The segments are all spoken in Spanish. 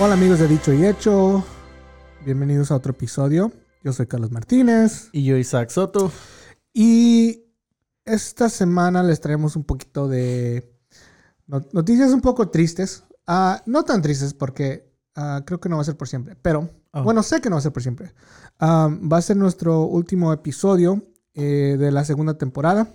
Hola amigos de Dicho y Hecho, bienvenidos a otro episodio. Yo soy Carlos Martínez Y yo, Isaac Soto. y esta semana les traemos un poquito de no- noticias un poco tristes. Ah, no tan tristes porque ah, creo que no va a ser por siempre, pero Oh. bueno, sé que no va a ser por siempre. Ah, va a ser nuestro último episodio eh, de la segunda temporada.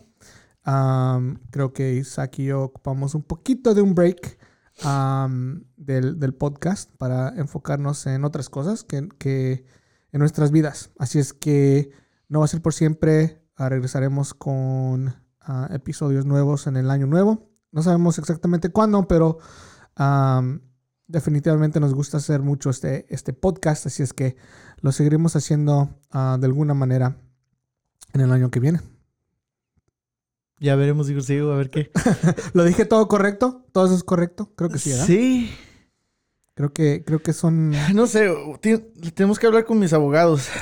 Creo que Isaac y yo ocupamos un poquito de un break del, del podcast para enfocarnos en otras cosas que, que en nuestras vidas. Así es que no va a ser por siempre. Ah, regresaremos con ah, episodios nuevos en el año nuevo. No sabemos exactamente cuándo, pero am, definitivamente nos gusta hacer mucho este, este podcast. Así es que lo seguiremos haciendo ah, de alguna manera en el año que viene. Ya veremos, digo, a ver qué. ¿Lo dije todo correcto? ¿Todo eso es correcto? Creo que sí, ¿verdad? Sí. Creo que, creo que son... No sé, tenemos que hablar con mis abogados.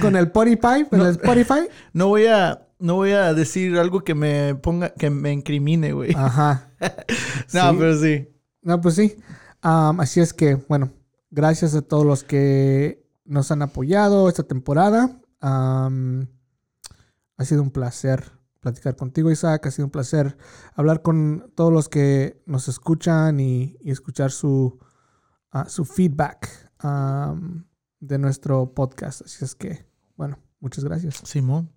Con el Spotify, con el Spotify. No voy a, no voy a decir algo que me ponga, que me incrimine, güey. Ajá. no, sí. pero sí. No, pues sí. Así es que, bueno, gracias a todos los que nos han apoyado esta temporada. Ha sido un placer platicar contigo, Isaac. Ha sido un placer hablar con todos los que nos escuchan y, y escuchar su, ah, su feedback de nuestro podcast. Así es que, bueno, muchas gracias. Simón.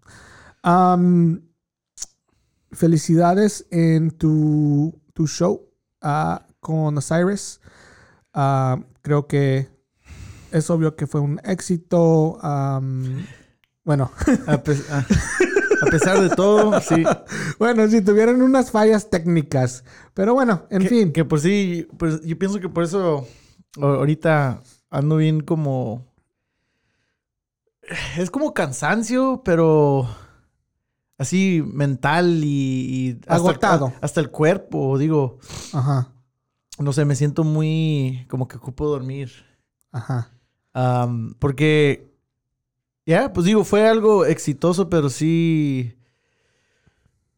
Felicidades en tu, tu show ah, con Osiris. Ah, creo que es obvio que fue un éxito. am, bueno, A, pe- a- a pesar de todo, sí. bueno, si tuvieron unas fallas técnicas. Pero bueno, en que, fin. Que por sí, pues yo pienso que por eso ahorita ando bien como... Es como cansancio, pero así mental y... y hasta el- Agotado. hasta el cuerpo, digo. Ajá, No sé, me siento muy... como que ocupo dormir. ajá. Porque... Ya, pues digo, fue algo exitoso, pero sí...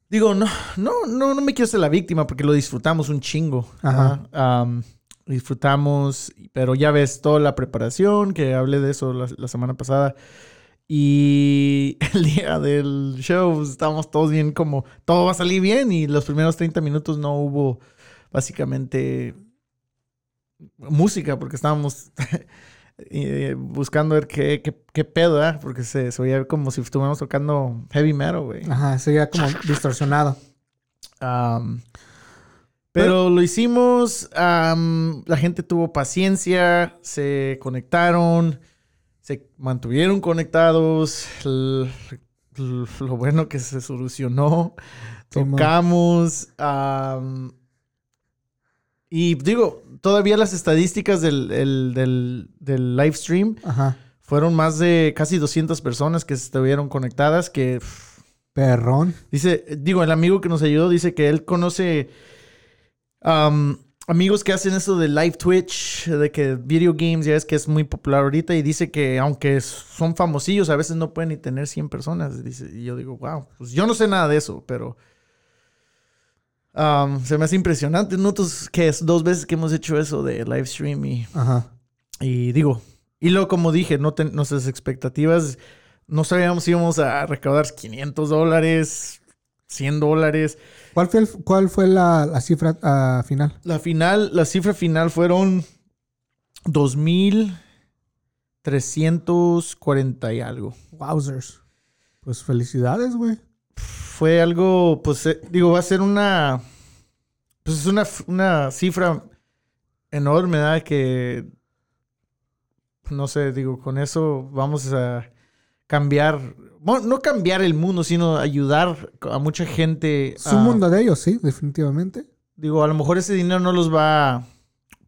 Digo, no, no, no, no me quiero ser la víctima porque lo disfrutamos un chingo. Ajá. Am, disfrutamos, pero ya ves toda la preparación, que hablé de eso la, la semana pasada. Y el día del show pues, estábamos todos bien como, todo va a salir bien y los primeros 30 minutos no hubo básicamente música porque estábamos eh, buscando ver qué, qué, qué pedo, ¿verdad? Porque se, se oía como si estuviéramos tocando heavy metal, güey. Ajá, sería como distorsionado. Am, pero lo hicimos, la gente tuvo paciencia, se conectaron, se mantuvieron conectados, lo bueno que se solucionó, tocamos, am, y digo, todavía las estadísticas del, el- del, del live stream Ajá. fueron más de casi 200 personas que estuvieron conectadas, que... pff, Perrón. Dice, digo, el amigo que nos ayudó dice que él conoce am, amigos que hacen eso de live Twitch, de que video games, ya es que es muy popular ahorita, y dice que aunque son famosillos, a veces no pueden ni tener 100 personas. Dice, y yo digo, wow, pues yo no sé nada de eso, pero se me hace impresionante. Nosotros que es dos veces que hemos hecho eso de live stream y Ajá. y digo, y luego como dije, no ten- nuestras expectativas, no sabíamos si íbamos a recaudar 500 dólares, 100 dólares. ¿Cuál fue, el- cuál fue la, la cifra ah, final? La final, la cifra final fueron 2.340 y algo. Wowzers. Pues felicidades, güey. Fue algo, pues, eh, digo, va a ser una, pues es una, una cifra enorme, ¿verdad? Que, no sé, digo, con eso vamos a cambiar, bueno, no cambiar el mundo, sino ayudar a mucha gente. Su a- mundo de ellos, sí, definitivamente. Digo, a lo mejor ese dinero no los va a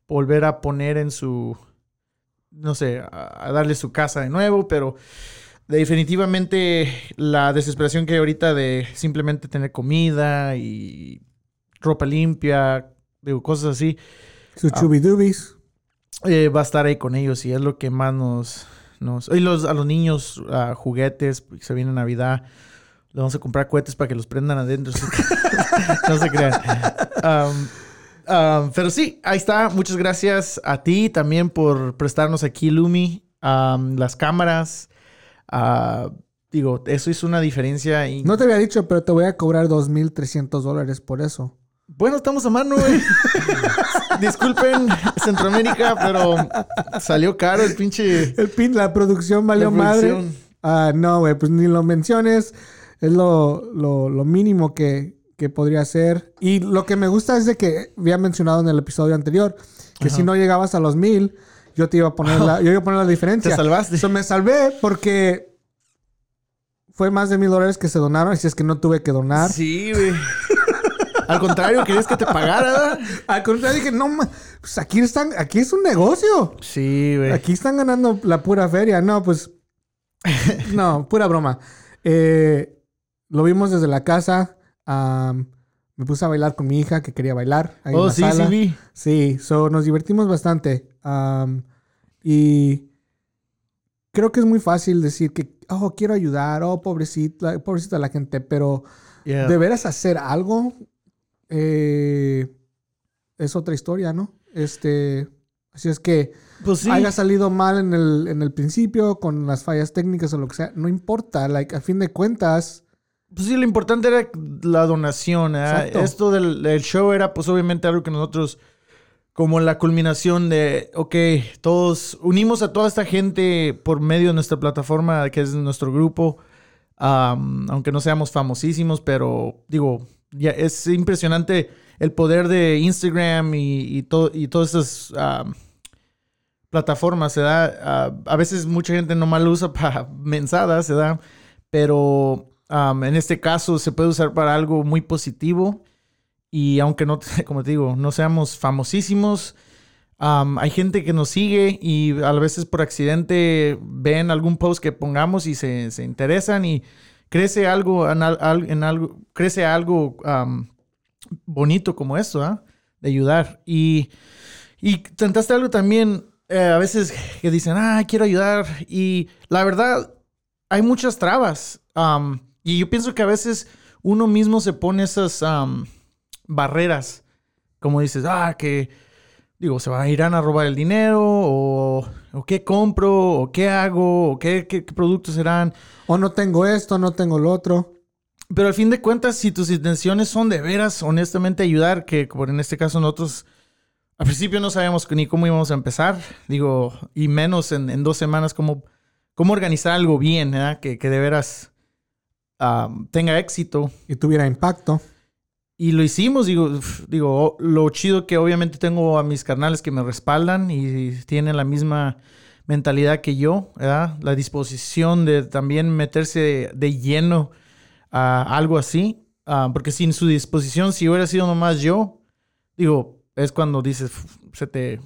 volver a poner en su, no sé, a, a darle su casa de nuevo, pero definitivamente la desesperación que hay ahorita de simplemente tener comida y ropa limpia, digo, cosas así, Sus Ah. chubidubis. eh, va a estar ahí con ellos y es lo que más nos... nos y los, a los niños juguetes, se viene Navidad, le vamos a comprar cohetes para que los prendan adentro. no se crean. Um, pero sí, ahí está. Muchas gracias a ti también por prestarnos aquí, Lumi, um, las cámaras. Ah, digo, eso hizo una diferencia. Y... No te había dicho, pero te voy a cobrar 2.300 dólares por eso. Bueno, estamos a mano, güey. Disculpen, Centroamérica, pero salió caro el pinche. El pin, la producción valió La madre. Ah, no, güey, pues ni lo menciones. Es lo, lo- lo mínimo que, que podría ser. Y lo que me gusta es de que había mencionado en el episodio anterior que si no llegabas a los mil, yo te iba a poner la, yo iba a poner la diferencia. Te salvaste. So, me salvé porque fue más de mil dólares que se donaron. Así es que no tuve que donar. Sí, güey. Al contrario, querías que te pagara. Al contrario, dije, no, ma- pues aquí están, aquí es un negocio. Sí, güey. Aquí están ganando la pura feria. No, pues. No, pura broma. Eh, lo vimos desde la casa. Am, me puse a bailar con mi hija que quería bailar. Ahí en Oh, la sí, sala. sí, vi. Sí, so, nos divertimos bastante. Am, y creo que es muy fácil decir que, oh, quiero ayudar, oh, pobrecita, pobrecita la gente, pero Yeah. de veras hacer algo eh, es otra historia, ¿no? Este, así es que Pues sí. haya salido mal en el, en el principio con las fallas técnicas o lo que sea, no importa, like, a fin de cuentas, Pues sí, lo importante era la donación. Exacto. Esto del, del show era, pues obviamente, algo que nosotros, como la culminación de, ok, todos unimos a toda esta gente por medio de nuestra plataforma, que es nuestro grupo, aunque no seamos famosísimos, pero digo, ya es impresionante el poder de Instagram y, y, to- y todas esas am, plataformas, se da. a veces mucha gente nomás lo usa para mensadas, se da. Pero um, en este caso se puede usar para algo muy positivo. Y aunque no, como te digo, no seamos famosísimos, um, hay gente que nos sigue y a veces por accidente ven algún post que pongamos y se, se interesan y crece algo en, al- en algo, crece algo um, bonito como esto, ¿ah? De ayudar. Y, y tentaste algo también, eh, a veces que dicen, ah, quiero ayudar. Y la verdad, hay muchas trabas. um, y yo pienso que a veces uno mismo se pone esas um, barreras. Como dices, ah, que, digo, se va a irán a robar el dinero, o, o qué compro, o qué hago, o qué, qué- qué productos serán. o no tengo esto, no tengo lo otro. Pero al fin de cuentas, si tus intenciones son de veras, honestamente, ayudar, que por en este caso nosotros al principio no sabíamos ni cómo íbamos a empezar, digo, y menos en, en dos semanas cómo, cómo organizar algo bien, ¿verdad? Que, que de veras ah, tenga éxito. Y tuviera impacto. Y lo hicimos, digo, digo, lo chido que obviamente tengo a mis carnales que me respaldan y tienen la misma mentalidad que yo, ¿verdad? La disposición de también meterse de lleno a algo así. ah, porque sin su disposición, si hubiera sido nomás yo, digo, es cuando dices, se te,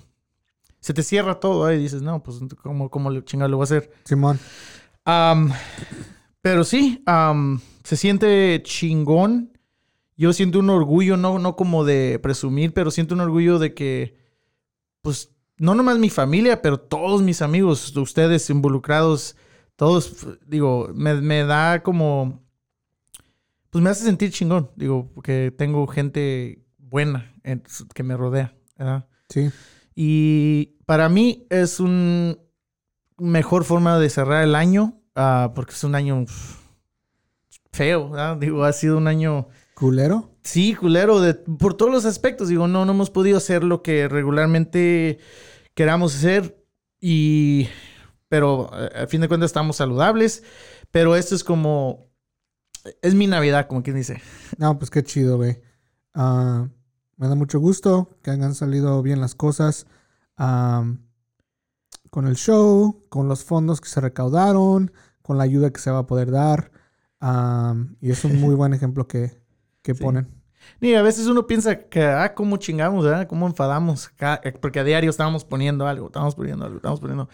se te cierra todo, ¿eh? y dices, no, pues, ¿cómo, cómo chingado lo voy a hacer? Simón. Am, pero sí, am, se siente chingón. Yo siento un orgullo, no, no como de presumir, pero siento un orgullo de que, pues, no nomás mi familia, pero todos mis amigos, ustedes involucrados, todos, digo, me, me da como, pues me hace sentir chingón, digo, porque tengo gente buena en- que me rodea, ¿verdad? Sí. Y para mí es una mejor forma de cerrar el año, ah, porque es un año feo, ¿verdad? Digo, ha sido un año, Culero. sí, culero, de, por todos los aspectos. Digo, no, no hemos podido hacer lo que regularmente queramos hacer, y, pero eh, a fin de cuentas estamos saludables, pero esto es como, es mi Navidad, como quien dice. No, pues qué chido, güey. Ah, me da mucho gusto que hayan salido bien las cosas. Am, con el show, con los fondos que se recaudaron, con la ayuda que se va a poder dar. Y es un muy buen ejemplo que, que Sí. ponen. Y a veces uno piensa que, ah, cómo chingamos, ¿verdad? Cómo enfadamos. Eh, Porque a diario estábamos poniendo algo, estábamos poniendo algo, estábamos poniendo.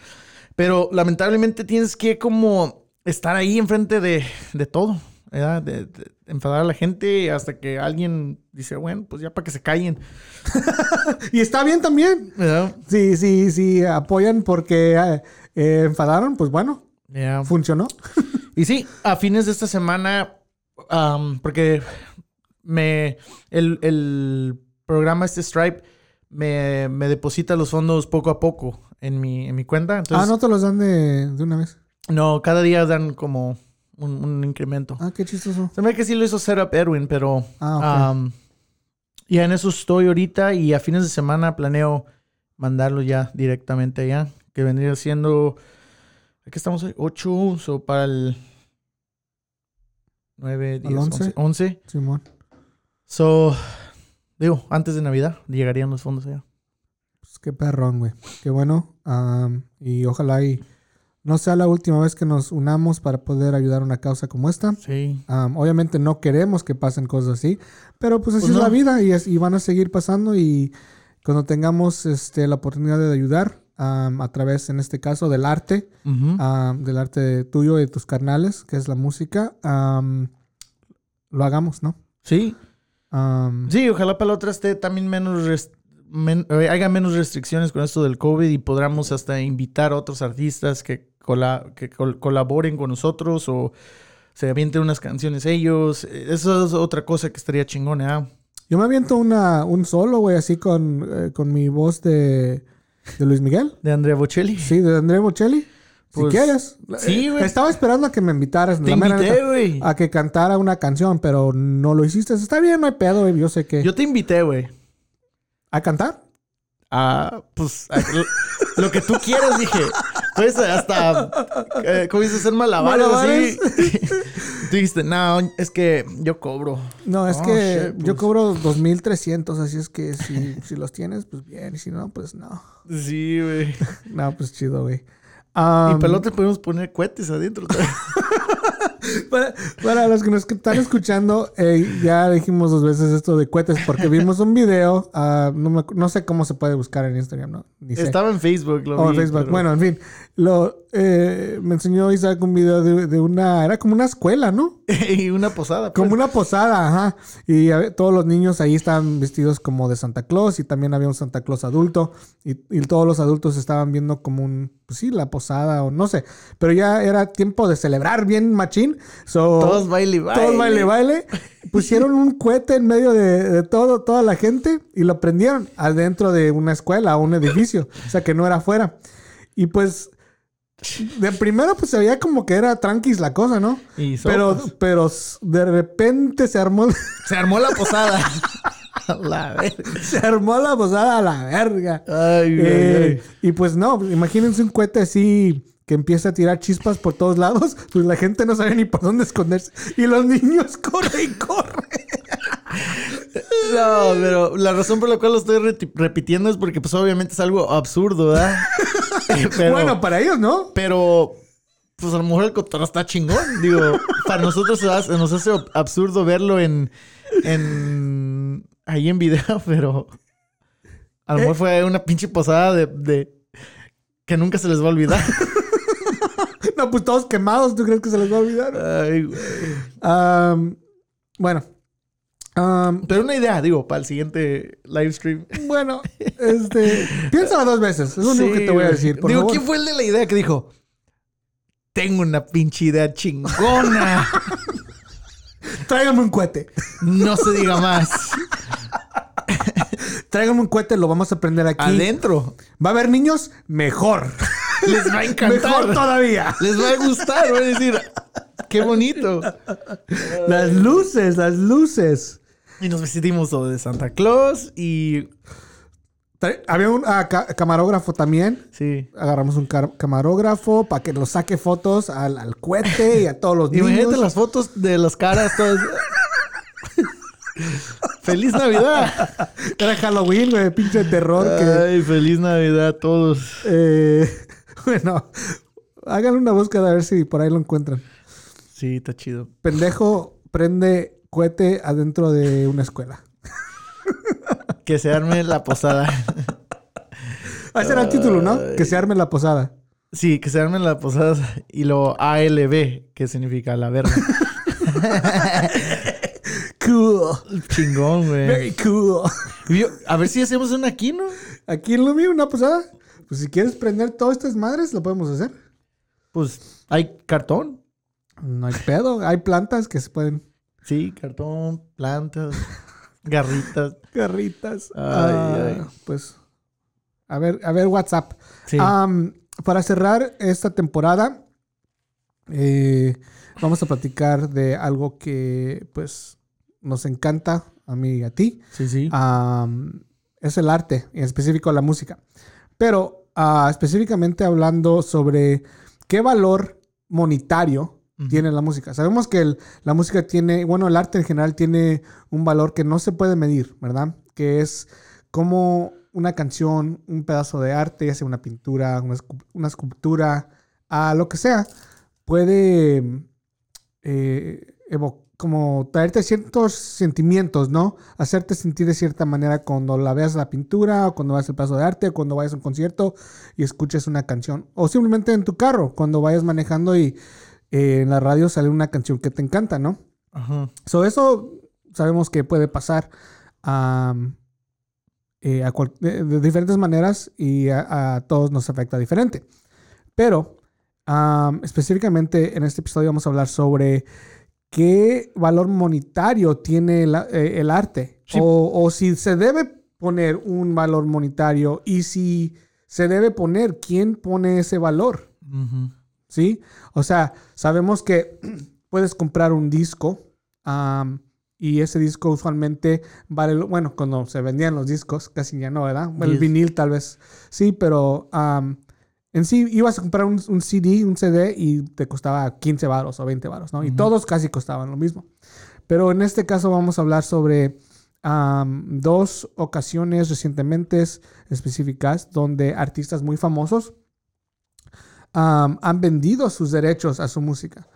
Pero lamentablemente tienes que como estar ahí enfrente de, de todo, ¿verdad? De, de enfadar a la gente hasta que alguien dice, bueno, pues ya para que se callen, Y está bien también. ¿verdad? Sí, sí, sí, apoyan porque eh, eh, enfadaron, pues bueno, funcionó. Y sí, a fines de esta semana, porque me. El, el programa, este Stripe, me, me deposita los fondos poco a poco en mi, en mi cuenta. Entonces, ah, no te los dan de, de una vez. no, cada día dan como un, un incremento. Ah, qué chistoso. Se me ve que sí lo hizo Setup Edwin, pero... Ah, ok. am, ya en eso estoy ahorita y a fines de semana planeo mandarlo ya directamente allá. Que vendría siendo... Aquí estamos hoy, 8, o para el 9, 10, 11? 11. 11. Simón. So, digo, antes de Navidad llegarían los fondos allá. Pues qué perrón, güey. Qué bueno. Am, y ojalá y no sea la última vez que nos unamos para poder ayudar a una causa como esta. Sí. Am, obviamente no queremos que pasen cosas así, pero pues así Pues es la vida y, es- y van a seguir pasando y cuando tengamos este, la oportunidad de ayudar a través, en este caso, del arte, del arte tuyo y de tus carnales, que es la música, lo hagamos, ¿no? Sí. Sí, ojalá para la otra esté también menos... men- eh, haya menos restricciones con esto del COVID y podamos hasta invitar a otros artistas que, cola- que col- colaboren con nosotros o se avienten unas canciones ellos. Eh, Eso es otra cosa que estaría chingona. ¿ah? Yo me aviento una, un solo, güey, así con, eh, con mi voz de, de Luis Miguel. De Andrea Bocelli. Sí, de André Bocelli. Si Pues, quieres. sí, Eh, güey. Estaba esperando a que me invitaras. Te la invité, güey. A que cantara una canción, pero no lo hiciste. Está bien, no hay pedo, güey. Yo sé que. Yo te invité, güey. ¿A cantar? a, pues, a- lo, que tú quieras, dije. Pues hasta, eh, ¿cómo dices? Hacer malabares, Malabares. así. tú dijiste, no, es que yo cobro. No, es Oh, que shit, yo pues. cobro 2.300, así es que si, si los tienes, pues bien. Y si no, pues no. Sí, güey. No, pues chido, güey. y pelote podemos poner cohetes adentro. Para, para los que nos están escuchando, eh, ya dijimos dos veces esto de cohetes porque vimos un video. ah, no, me no sé cómo se puede buscar en Instagram, ¿no? Estaba en Facebook, lo Oh, vi, Facebook. pero- Bueno, en fin. Lo, eh, me enseñó Isaac un video de, de una... Era como una escuela, ¿no? y una posada. pues. Como una posada, ajá. Y a todos los niños ahí estaban vestidos como de Santa Claus y también había un Santa Claus adulto. Y, y todos los adultos estaban viendo como un... Pues sí, la posada o no sé. Pero ya era tiempo de celebrar bien machín. So, Todos baile y baile. todos baile, baile. Pusieron un cohete en medio de, de todo, toda la gente y lo prendieron adentro de una escuela o un edificio. O sea, que no era afuera. Y pues, de primero pues se veía como que era tranquis la cosa, ¿no? Y Pero, pero de repente se armó, Se armó la posada. la verga. se armó la posada a la verga. Ay, Eh, ay. y pues no, imagínense un cohete así que empieza a tirar chispas por todos lados, pues la gente no sabe ni por dónde esconderse. Y los niños corren y corren. No, pero la razón por la cual lo estoy repitiendo es porque, pues, obviamente es algo absurdo, ¿verdad? Eh, pero, bueno, para ellos, ¿no? pero, pues, a lo mejor el cotorreo está chingón. Digo, para nosotros hace- nos hace absurdo verlo en, en, ahí en video, pero a lo mejor fue una pinche posada de, de, que nunca se les va a olvidar. No, pues todos quemados, ¿tú crees que se les va a olvidar? Ay, güey. Bueno. Pero una idea, digo, para el siguiente live stream. bueno, este. Piénsalo dos veces. Es lo único Sí, que te voy a decir. Por Digo, favor. ¿quién fue el de la idea que dijo? Tengo una pinche idea chingona. Tráigame un cohete. No se diga más. Tráigame un cohete, lo vamos a prender aquí. Adentro. ¿Va a haber niños? Mejor. Les va a encantar. Mejor todavía. Les va a gustar. Van a decir, qué bonito. Las luces, las luces. Y nos vestimos todo de Santa Claus y... Había un ah, ca- camarógrafo también. Sí. Agarramos un camarógrafo para que nos saque fotos al, al cohete y a todos los niños. Imagínate las fotos de las caras todas. ¡Feliz Navidad! Era Halloween, güey, pinche terror. que, Ay, feliz Navidad a todos. eh, bueno, hagan una búsqueda a ver si por ahí lo encuentran. Sí, está chido. Pendejo prende cohete adentro de una escuela. Que se arme la posada. Ese era el título, ¿no? Que se arme la posada. Sí, que se arme la posada y lo ALB, que significa la verga. Cool. Chingón, güey. Very cool. Yo- A ver si hacemos una aquí, ¿no? Aquí en mío, una posada. Pues si quieres prender todas estas madres, lo podemos hacer. Pues hay cartón. No hay pedo. Hay plantas que se pueden. Sí, cartón, plantas. Garritas. Garritas. Ay, Ah, ay. Pues, a ver, a ver, WhatsApp. Sí. Am, para cerrar esta temporada, eh, vamos a platicar de algo que, pues, nos encanta a mí y a ti. sí, sí. Am, es el arte, en específico la música. Pero ah, específicamente hablando sobre qué valor monetario tiene la música. Sabemos que el- la música tiene, bueno, el arte en general tiene un valor que no se puede medir, ¿verdad? Que es como una canción, un pedazo de arte, ya sea una pintura, una, escu- una escultura, a lo que sea, puede eh, evo- como traerte ciertos sentimientos, ¿no? Hacerte sentir de cierta manera cuando la veas la pintura, o cuando veas el pedazo de arte, o cuando vayas a un concierto y escuches una canción. O simplemente en tu carro, cuando vayas manejando y eh, en la radio sale una canción que te encanta, ¿no? Ajá. So, eso sabemos que puede pasar eh, a cual- de, de diferentes maneras y a, a todos nos afecta diferente. Pero am, específicamente en este episodio vamos a hablar sobre qué valor monetario tiene la- eh, el arte Sí. o, o si se debe poner un valor monetario y si se debe poner, ¿quién pone ese valor? ¿sí? O sea, sabemos que puedes comprar un disco am, y ese disco usualmente vale, bueno, cuando se vendían los discos, casi ya no, ¿verdad? El vinil tal vez, sí, pero am, en sí ibas a comprar un, un CD, un CD y te costaba 15 varos o 20 varos, ¿no? Y todos casi costaban lo mismo. Pero en este caso vamos a hablar sobre dos ocasiones recientemente específicas donde artistas muy famosos am, han vendido sus derechos a su música.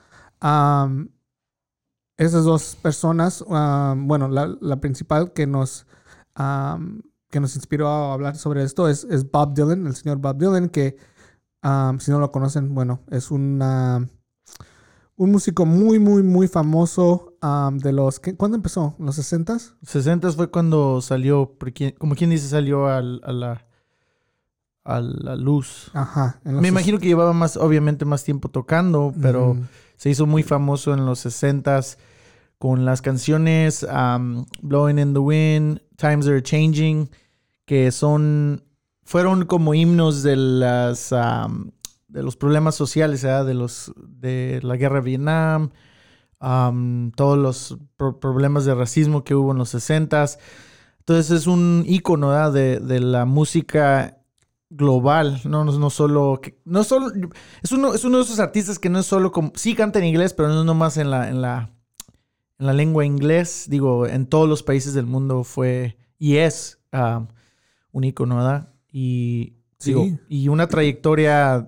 Esas dos personas, bueno, la, la principal que nos, que nos inspiró a hablar sobre esto es, es Bob Dylan, el señor Bob Dylan, que am, si no lo conocen, bueno, es una, un músico muy, muy, muy famoso am, de los... que- ¿Cuándo empezó? ¿En los 60s? 60 fue cuando salió, como quien dice, salió al- a, la, a la luz. Ajá. Me imagino que llevaba más, obviamente, más tiempo tocando, pero Mm, se hizo muy famoso en los 60s con las canciones um, Blowing in the Wind, Times Are Changing, que son, fueron como himnos de las, um, de los problemas sociales, ¿verdad? de los, de la guerra de Vietnam, um, todos los pro- problemas de racismo que hubo en los 60s. Entonces es un ¿verdad? de, de la música global, no, no, solo, no solo, es uno, es uno de esos artistas que no es solo como, sí canta en inglés, pero no es nomás en la, en la, en la lengua inglés, digo, en todos los países del mundo fue y es ah, un ícono, ¿verdad? Y, Sí. digo, y una trayectoria,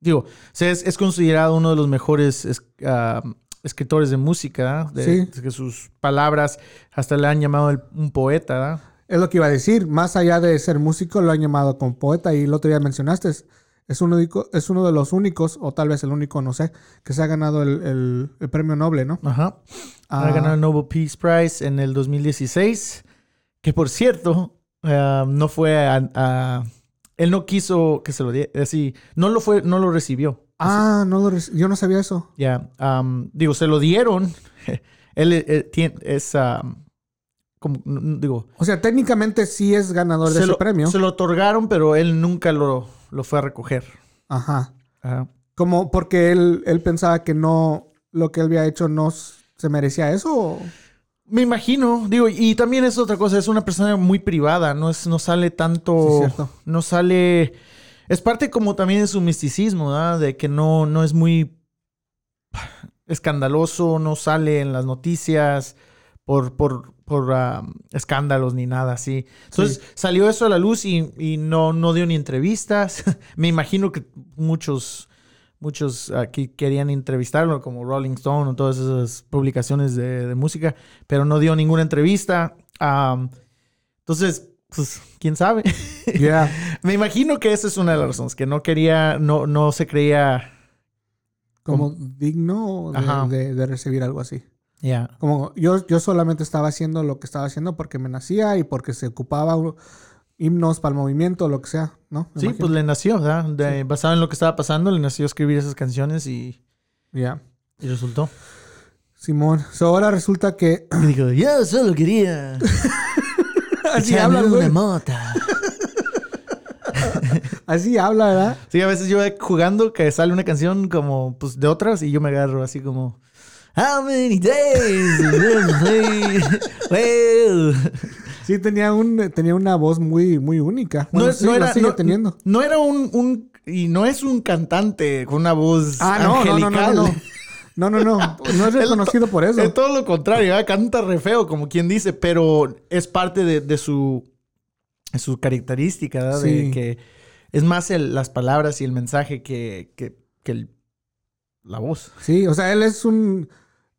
digo, es, es considerado uno de los mejores es- ah, escritores de música, ¿verdad? de, Sí. que sus palabras hasta le han llamado el- un poeta, ¿verdad? Es lo que iba a decir. Más allá de ser músico, lo han llamado como poeta. Y el otro día mencionaste, es, es, uno, de- es uno de los únicos, o tal vez el único, no sé, que se ha ganado el, el- el premio Nobel, ¿no? Ajá. Ah, Ha ganado el Nobel Peace Prize en el 2016. Que por cierto, eh, no fue a, a- Él no quiso que se lo diera. Así, no lo fue, no lo recibió. ah, no lo yo no sabía eso. Ya. am, digo, se lo dieron. él eh, tiene, es. como, n- digo. O sea, técnicamente sí es ganador de Se ese lo, premio. se lo otorgaron, pero él nunca lo, lo fue a recoger. Ajá. Ajá. Como porque él, él pensaba que no, lo que él había hecho no se merecía eso. o- Me imagino, digo, y también es otra cosa, es una persona muy privada, no es, no sale Sí, tanto, cierto. no sale, es parte como también de su misticismo, ¿verdad? De que no, no es muy escandaloso, no sale en las noticias por, por, por ah, escándalos ni nada así. Entonces Sí. salió eso a la luz y, y no, no dio ni entrevistas. Me imagino que muchos, muchos aquí querían entrevistarlo, como Rolling Stone o todas esas publicaciones de, de música, pero no dio ninguna entrevista. Am, entonces, pues, quién sabe. Yeah. Me imagino que esa es una de las razones, que no quería, no, no se creía. Como digno de, Ajá. de- de recibir algo así. Ya. Como yo, yo solamente estaba haciendo lo que estaba haciendo porque me nacía y porque se ocupaba himnos para el movimiento, lo que sea, ¿no? Me Sí, imagino. pues le nació, ¿verdad? De- Basado en lo que estaba pasando, le nació escribir esas canciones y, Ya. y resultó. Simón. So, ahora resulta que Y dijo, yo solo quería así habla, una mota. Así habla, ¿verdad? Sí, a veces yo jugando que sale una canción como pues de otras y yo me agarro así como How many days? well, Sí, tenía un tenía una voz muy muy única. no, Bueno, sí, no la era sigue no, teniendo. no era un, un y no es un cantante con una voz Ah, no, no, no, no, angelical. no, no. No, no, es reconocido por eso. Es todo lo contrario, ¿verdad? canta re feo, como quien dice, pero es parte de, de su, de su característica, ¿verdad? De que es más el- las palabras y el mensaje que, que, que el- la voz. Sí, o sea, él es un.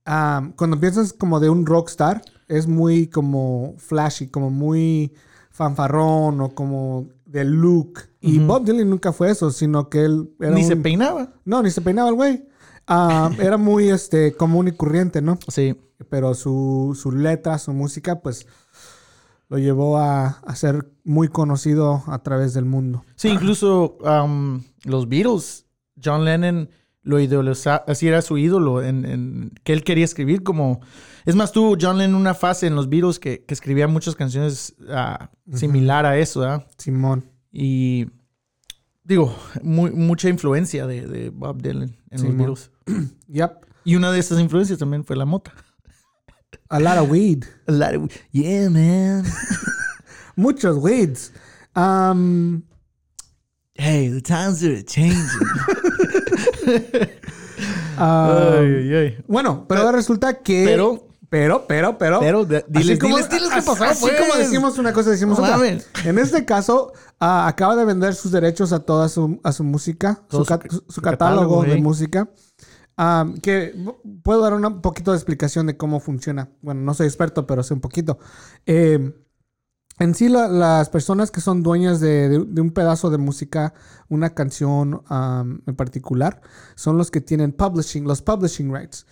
ah, cuando piensas como de un rockstar, es muy como flashy, como muy fanfarrón o como de look. Y. Bob Dylan nunca fue eso, sino que él era Ni se peinaba. No, ni se peinaba el güey. Ah, era muy este, común y corriente, ¿no? Sí. Pero su, su letra, su música, pues lo llevó a, a ser muy conocido a través del mundo. Sí, incluso um, los Beatles, John Lennon lo idolizaba, así era su ídolo, en, en- que él quería escribir como... Es más, tuvo John Lennon una fase en los Beatles que, que escribía muchas canciones ah, similar a eso, ¿verdad? Simón. Y digo, muy- mucha influencia de, de Bob Dylan en los. Beatles. Yep. Y una de esas influencias también fue la mota. A lot of weed. A lot of- yeah, man. Muchos weeds. Um, Hey, the times are changing. ah, ay, ay, ay. bueno, pero ahora resulta que. Pero, Pero, pero, pero. pero, de- diles, así como, diles, diles qué pasó, así pues. como decimos una cosa, decimos No otra. mames. En este caso, ah, acaba de vender sus derechos a toda su, a su música, su, ca- su- su su catálogo, catálogo, de música. Ah, que puedo dar un poquito de explicación de cómo funciona. Bueno, no soy experto, pero sé un poquito. Eh, en sí, la- las personas que son dueñas de, de- de un pedazo de música, una canción en particular, son los que tienen publishing, los publishing rights.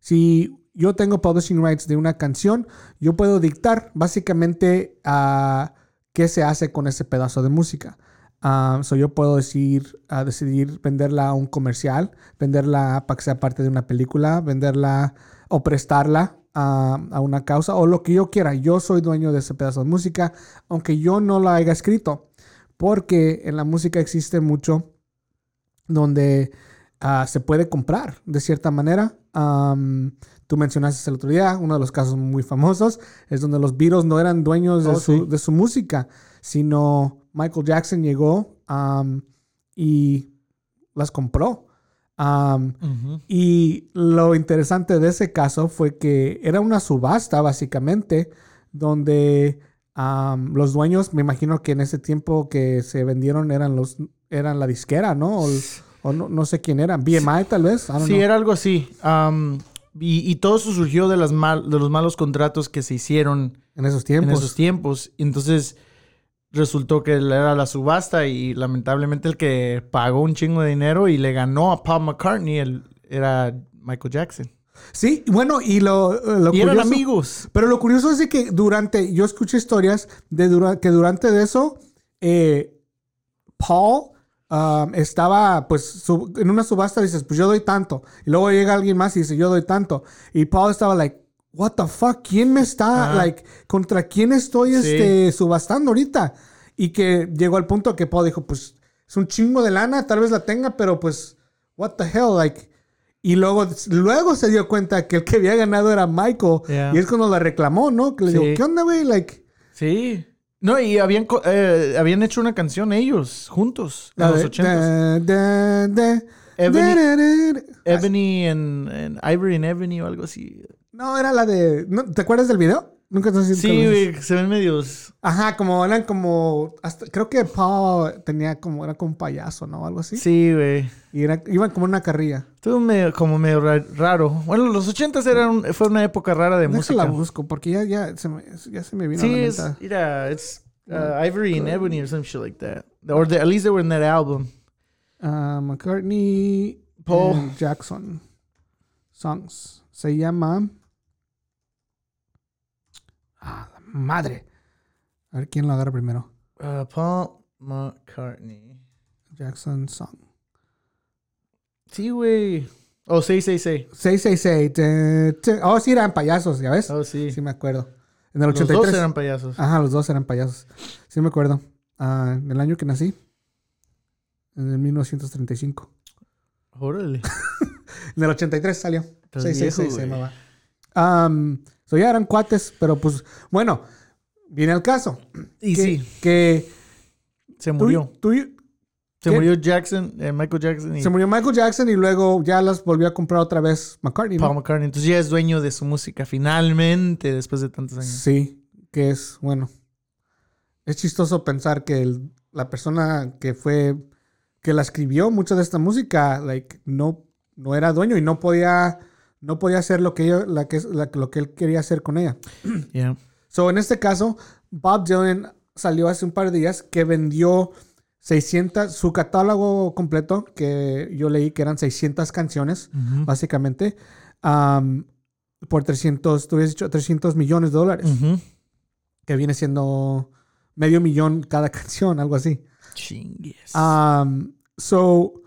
Si yo tengo publishing rights de una canción, yo puedo dictar básicamente a qué se hace con ese pedazo de música. Ah, so yo puedo decir, a decidir venderla a un comercial, venderla para que sea parte de una película, venderla o prestarla a, una causa o lo que yo quiera. Yo soy dueño de ese pedazo de música, aunque yo no la haya escrito, porque en la música existe mucho donde ah, se puede comprar de cierta manera. Tú mencionaste el otro día, uno de los casos muy famosos es donde los Beatles no eran dueños de, Oh, su, sí. de su música, sino Michael Jackson llegó am, y las compró. Y lo interesante de ese caso fue que era una subasta, básicamente, donde am, los dueños, me imagino que en ese tiempo que se vendieron eran los eran la disquera, ¿no? O, o no, no sé quién eran. BMI, tal vez. I don't Sí, know. era algo así. Am, y, y todo eso surgió de, las mal- de los malos contratos que se hicieron En esos tiempos. en esos tiempos. Entonces resultó que era la subasta y lamentablemente el que pagó un chingo de dinero y le ganó a Paul McCartney el- era Michael Jackson. Sí, bueno, y lo, lo Y eran amigos. Pero lo curioso es de que durante, yo escuché historias de dura- que durante de eso, eh, Paul um, estaba, pues, en una subasta dices, pues yo doy tanto. Y luego llega alguien más y dice, yo doy tanto. Y Paul estaba like, what the fuck, ¿quién me está, Ajá. like, contra quién estoy, Sí. este, subastando ahorita? Y que llegó al punto que Paul dijo, pues, es un chingo de lana, tal vez la tenga, pero pues, what the hell, like... Y luego, luego se dio cuenta que el que había ganado era Michael. Yeah. Y es cuando la reclamó, ¿no? Que le Sí. dijo, ¿qué onda, güey? Like, Sí. No, y habían, eh, habían hecho una canción ellos, juntos, en los ochentas. da, da, da, Ebony-. Ebony en, en Ivory and Ebony o algo así. No, era la de. ¿no? ¿Te acuerdas del video? Nunca te has Sí, güey, se ven medios. Ajá, como eran como. hasta- creo que Paul tenía como. Era como un payaso, ¿no? Algo así. Sí, güey. Y era, iban como una carrilla. Estuvo medio, como medio ra- raro. Bueno, los ochentas eran fue una época rara de música. busco, porque ya, ya, se, me, ya se me vino a Sí, la es, mente. mira, it's uh, Ivory and Ebony or some shit like that. Or the- at least they were in that album. Ah, McCartney. Paul. Jackson. Songs. Se llama. Ah, la madre. A ver quién lo agarra primero. Uh, Paul McCartney. Jackson Song. Sí, güey. Oh, 666. 666. te- te- Oh, sí, eran payasos, ¿ya ves? Oh, sí. Sí, me acuerdo. En el Los 83. dos eran payasos. Ajá, los dos eran payasos. Sí, me acuerdo. Ah, en el año que nací. En el 1935. Órale. En el 83 salió. Estás 666 se llamaba. Am, so ya eran cuates, pero pues, bueno, viene el caso. Y que, sí, que se murió. tú- Se ¿Qué? murió Jackson, eh, Michael Jackson y se murió Michael Jackson y luego ya las volvió a comprar otra vez McCartney. ¿no? Paul McCartney. Entonces ya es dueño de su música finalmente, después de tantos años. Sí, que es, bueno, es chistoso pensar que el- la persona que fue, que la escribió mucho de esta música, like, no, no era dueño y no podía, no podía hacer lo que, ella- la que, la- lo que él quería hacer con ella. Yeah. So, en este caso, Bob Dylan salió hace un par de días que vendió 600, su catálogo completo, que yo leí que eran 600 canciones, básicamente, am, por 300, tú habías dicho 300 millones de dólares, que viene siendo medio millón cada canción, algo así. Chingues. Um, so,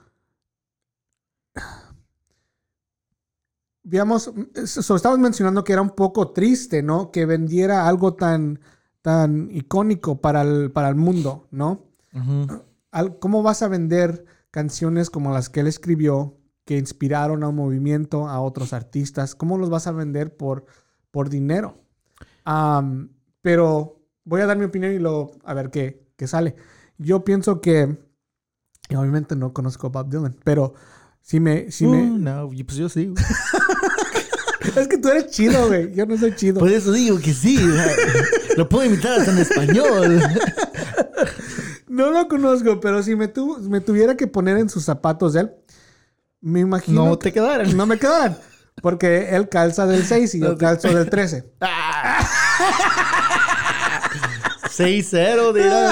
digamos, so, estabas mencionando que era un poco triste, ¿no? Que vendiera algo tan, tan icónico para el, para el mundo, ¿no? Al- ¿Cómo vas a vender canciones como las que él escribió, que inspiraron a un movimiento, a otros artistas? ¿Cómo los vas a vender por, por dinero? Um, pero voy a dar mi opinión y luego a ver qué, qué sale. Yo pienso que, y obviamente no conozco a Bob Dylan, pero si me... Si Uh, me no, y pues yo sí. es que tú eres chido, güey. Yo no soy chido. Por eso digo que sí. Lo puedo imitar hasta en español. No lo conozco, pero si me, tu- me tuviera que poner en sus zapatos de él, me imagino... No que- te quedaran. No me quedan. Porque él calza del 6 y yo No calzo del 13. 6-0, dirá.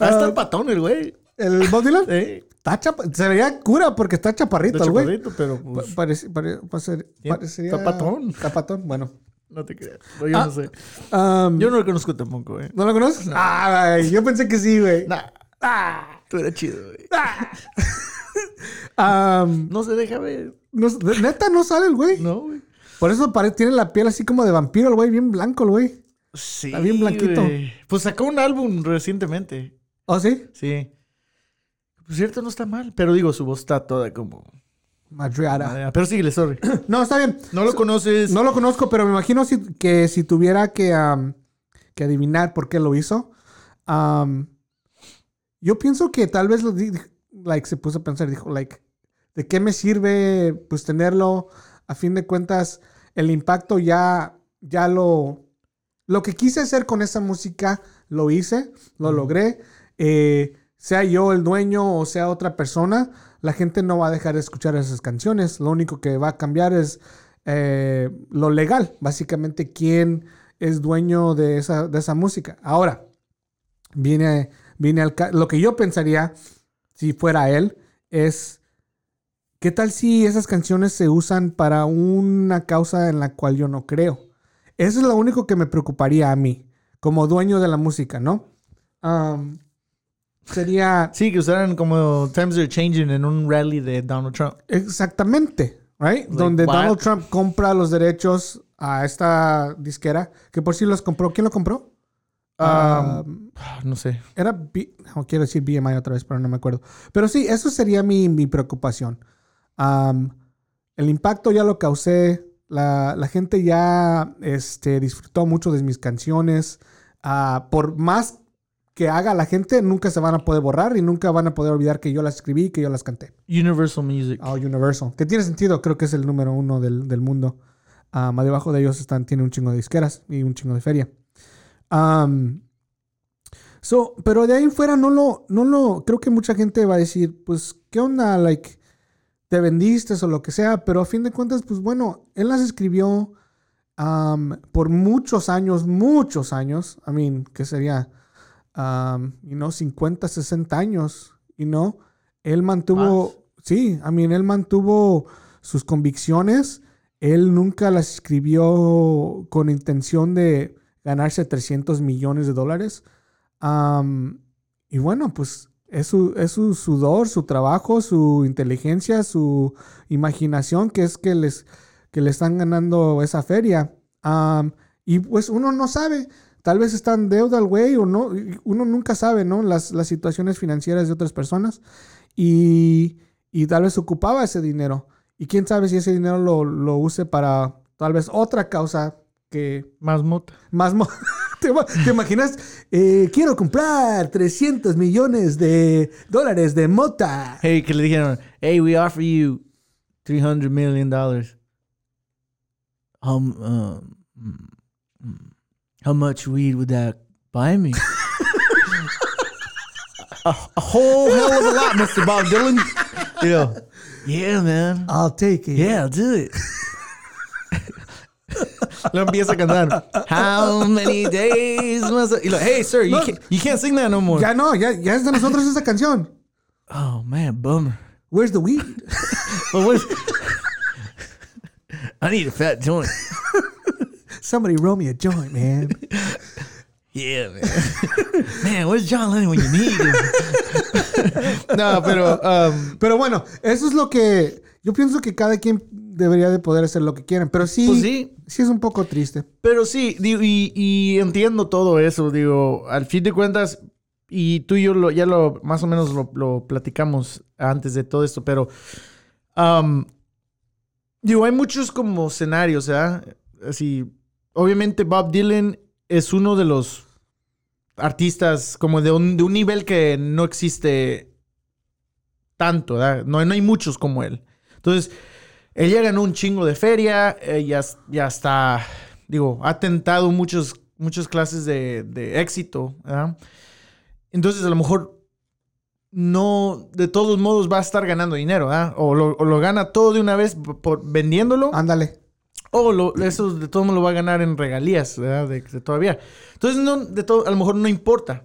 Ah, está el patón el güey. ¿El Bob Dylan? Eh, Está chapa- se vería cura porque está chaparrito el güey. chaparrito, pero Pa- pues, parece- pare- pare- Sí, parecería... tapatón. Tapatón, bueno. no te creas. No, yo Ah. no sé. Um, Yo no lo conozco tampoco, eh. ¿No lo conoces? Ay, yo pensé que sí, güey. Nah, Ah, tú eres chido, güey. um, No se deja ver. no- neta, no sale el güey. No, güey. Por eso tiene la piel así como de vampiro el güey, bien blanco el güey. Sí. Está bien blanquito. Pues sacó un álbum recientemente. ¿Oh, sí? Sí. Por cierto, no está mal. Pero digo, su voz está toda como. Madreada. Pero síguele, sorry. No, está bien. No lo conoces. No lo conozco, pero me imagino si- que si tuviera que, adivinar por qué lo hizo, am, yo pienso que tal vez lo like, se puso a pensar, dijo, like, ¿de qué me sirve pues tenerlo? A fin de cuentas, el impacto ya, ya lo, lo que quise hacer con esa música, lo hice, lo logré. Eh, sea yo el dueño o sea otra persona, la gente no va a dejar de escuchar esas canciones. Lo único que va a cambiar es eh, lo legal, básicamente quién es dueño de esa, de esa música. Ahora, viene, viene al lo que yo pensaría si fuera él es, ¿qué tal si esas canciones se usan para una causa en la cual yo no creo? Eso es lo único que me preocuparía a mí, como dueño de la música, ¿no? Sería Sí, que usaran como Times Are Changing en un rally de Donald Trump. exactamente, right? Like, Donde what? Donald Trump compra los derechos a esta disquera, que por si los compró. ¿Quién lo compró? Ah, Am, No sé. Era, B- no, quiero decir BMI otra vez, pero no me acuerdo. Pero sí, eso sería mi, mi preocupación. Am, el impacto ya lo causé. La, la gente ya este, disfrutó mucho de mis canciones. Ah, por más que haga la gente, nunca se van a poder borrar y nunca van a poder olvidar que yo las escribí y que yo las canté. Universal Music. Oh, Universal. Que tiene sentido, creo que es el número uno del, del mundo. Más debajo de ellos están, tiene un chingo de disqueras y un chingo de feria. Am, so, pero de ahí fuera no lo, no lo, creo que mucha gente va a decir, pues, ¿qué onda? Like, te vendiste o lo que sea, pero a fin de cuentas, pues bueno, él las escribió am, por muchos años, muchos años. I mean, que sería, um, you know, 50, 60 años, you know. Él mantuvo, sí, I mean, él mantuvo sus convicciones. Él nunca las escribió con intención de ganarse 300 millones de dólares. Y bueno, pues Es su, es su sudor, su trabajo, su inteligencia, su imaginación que es que les, que le están ganando esa feria. Y pues uno no sabe. Tal vez está en deuda el güey o no. Uno nunca sabe, ¿no? Las, las situaciones financieras de otras personas. Y, y tal vez ocupaba ese dinero. Y quién sabe si ese dinero lo, lo use para tal vez otra causa que Más mota. más... mo- ¿Te, ima- te imaginas? Eh, quiero comprar 300 millones de dólares de mota. Hey, que le dijeron, hey, we offer you 300 million dollars. How, um, mm, mm, how much weed would that buy me? a, a whole hell of a lot, Mr. Bob Dylan. You know, yeah, man. I'll take it. Yeah, I'll do it. Lo empieza a cantar. How many days must I... Y lo, hey, sir, you, No. can't, you can't sing that no more. Ya no, ya, ya es de nosotros esa canción. Oh, man, bummer. Where's the weed? But what? I need a fat joint. Somebody roll me a joint, man. Yeah, man. man, where's John Lennon when you need him? no, pero um, Pero bueno, eso es lo que yo pienso que cada quien debería de poder hacer lo que quieran. Pero sí, Pues sí. sí es un poco triste. Pero sí, digo, y, y entiendo todo eso, digo, al fin de cuentas, y tú y yo lo, ya lo, más o menos lo, lo platicamos antes de todo esto, pero, am, digo, hay muchos como escenarios, ¿verdad? Así, obviamente Bob Dylan es uno de los artistas como de un, nivel que no existe tanto. No, no hay muchos como él. Entonces, él ya ganó un chingo de feria, eh, ya, está, digo, ha tentado muchos, muchas clases de, éxito. Entonces, a lo mejor no, de todos modos va a estar ganando dinero. O lo, gana todo de una vez por- vendiéndolo, Ándale. O eso de todo modo lo va a ganar en regalías, ¿verdad? De, de todavía. Entonces, no, de todo, a lo mejor no importa.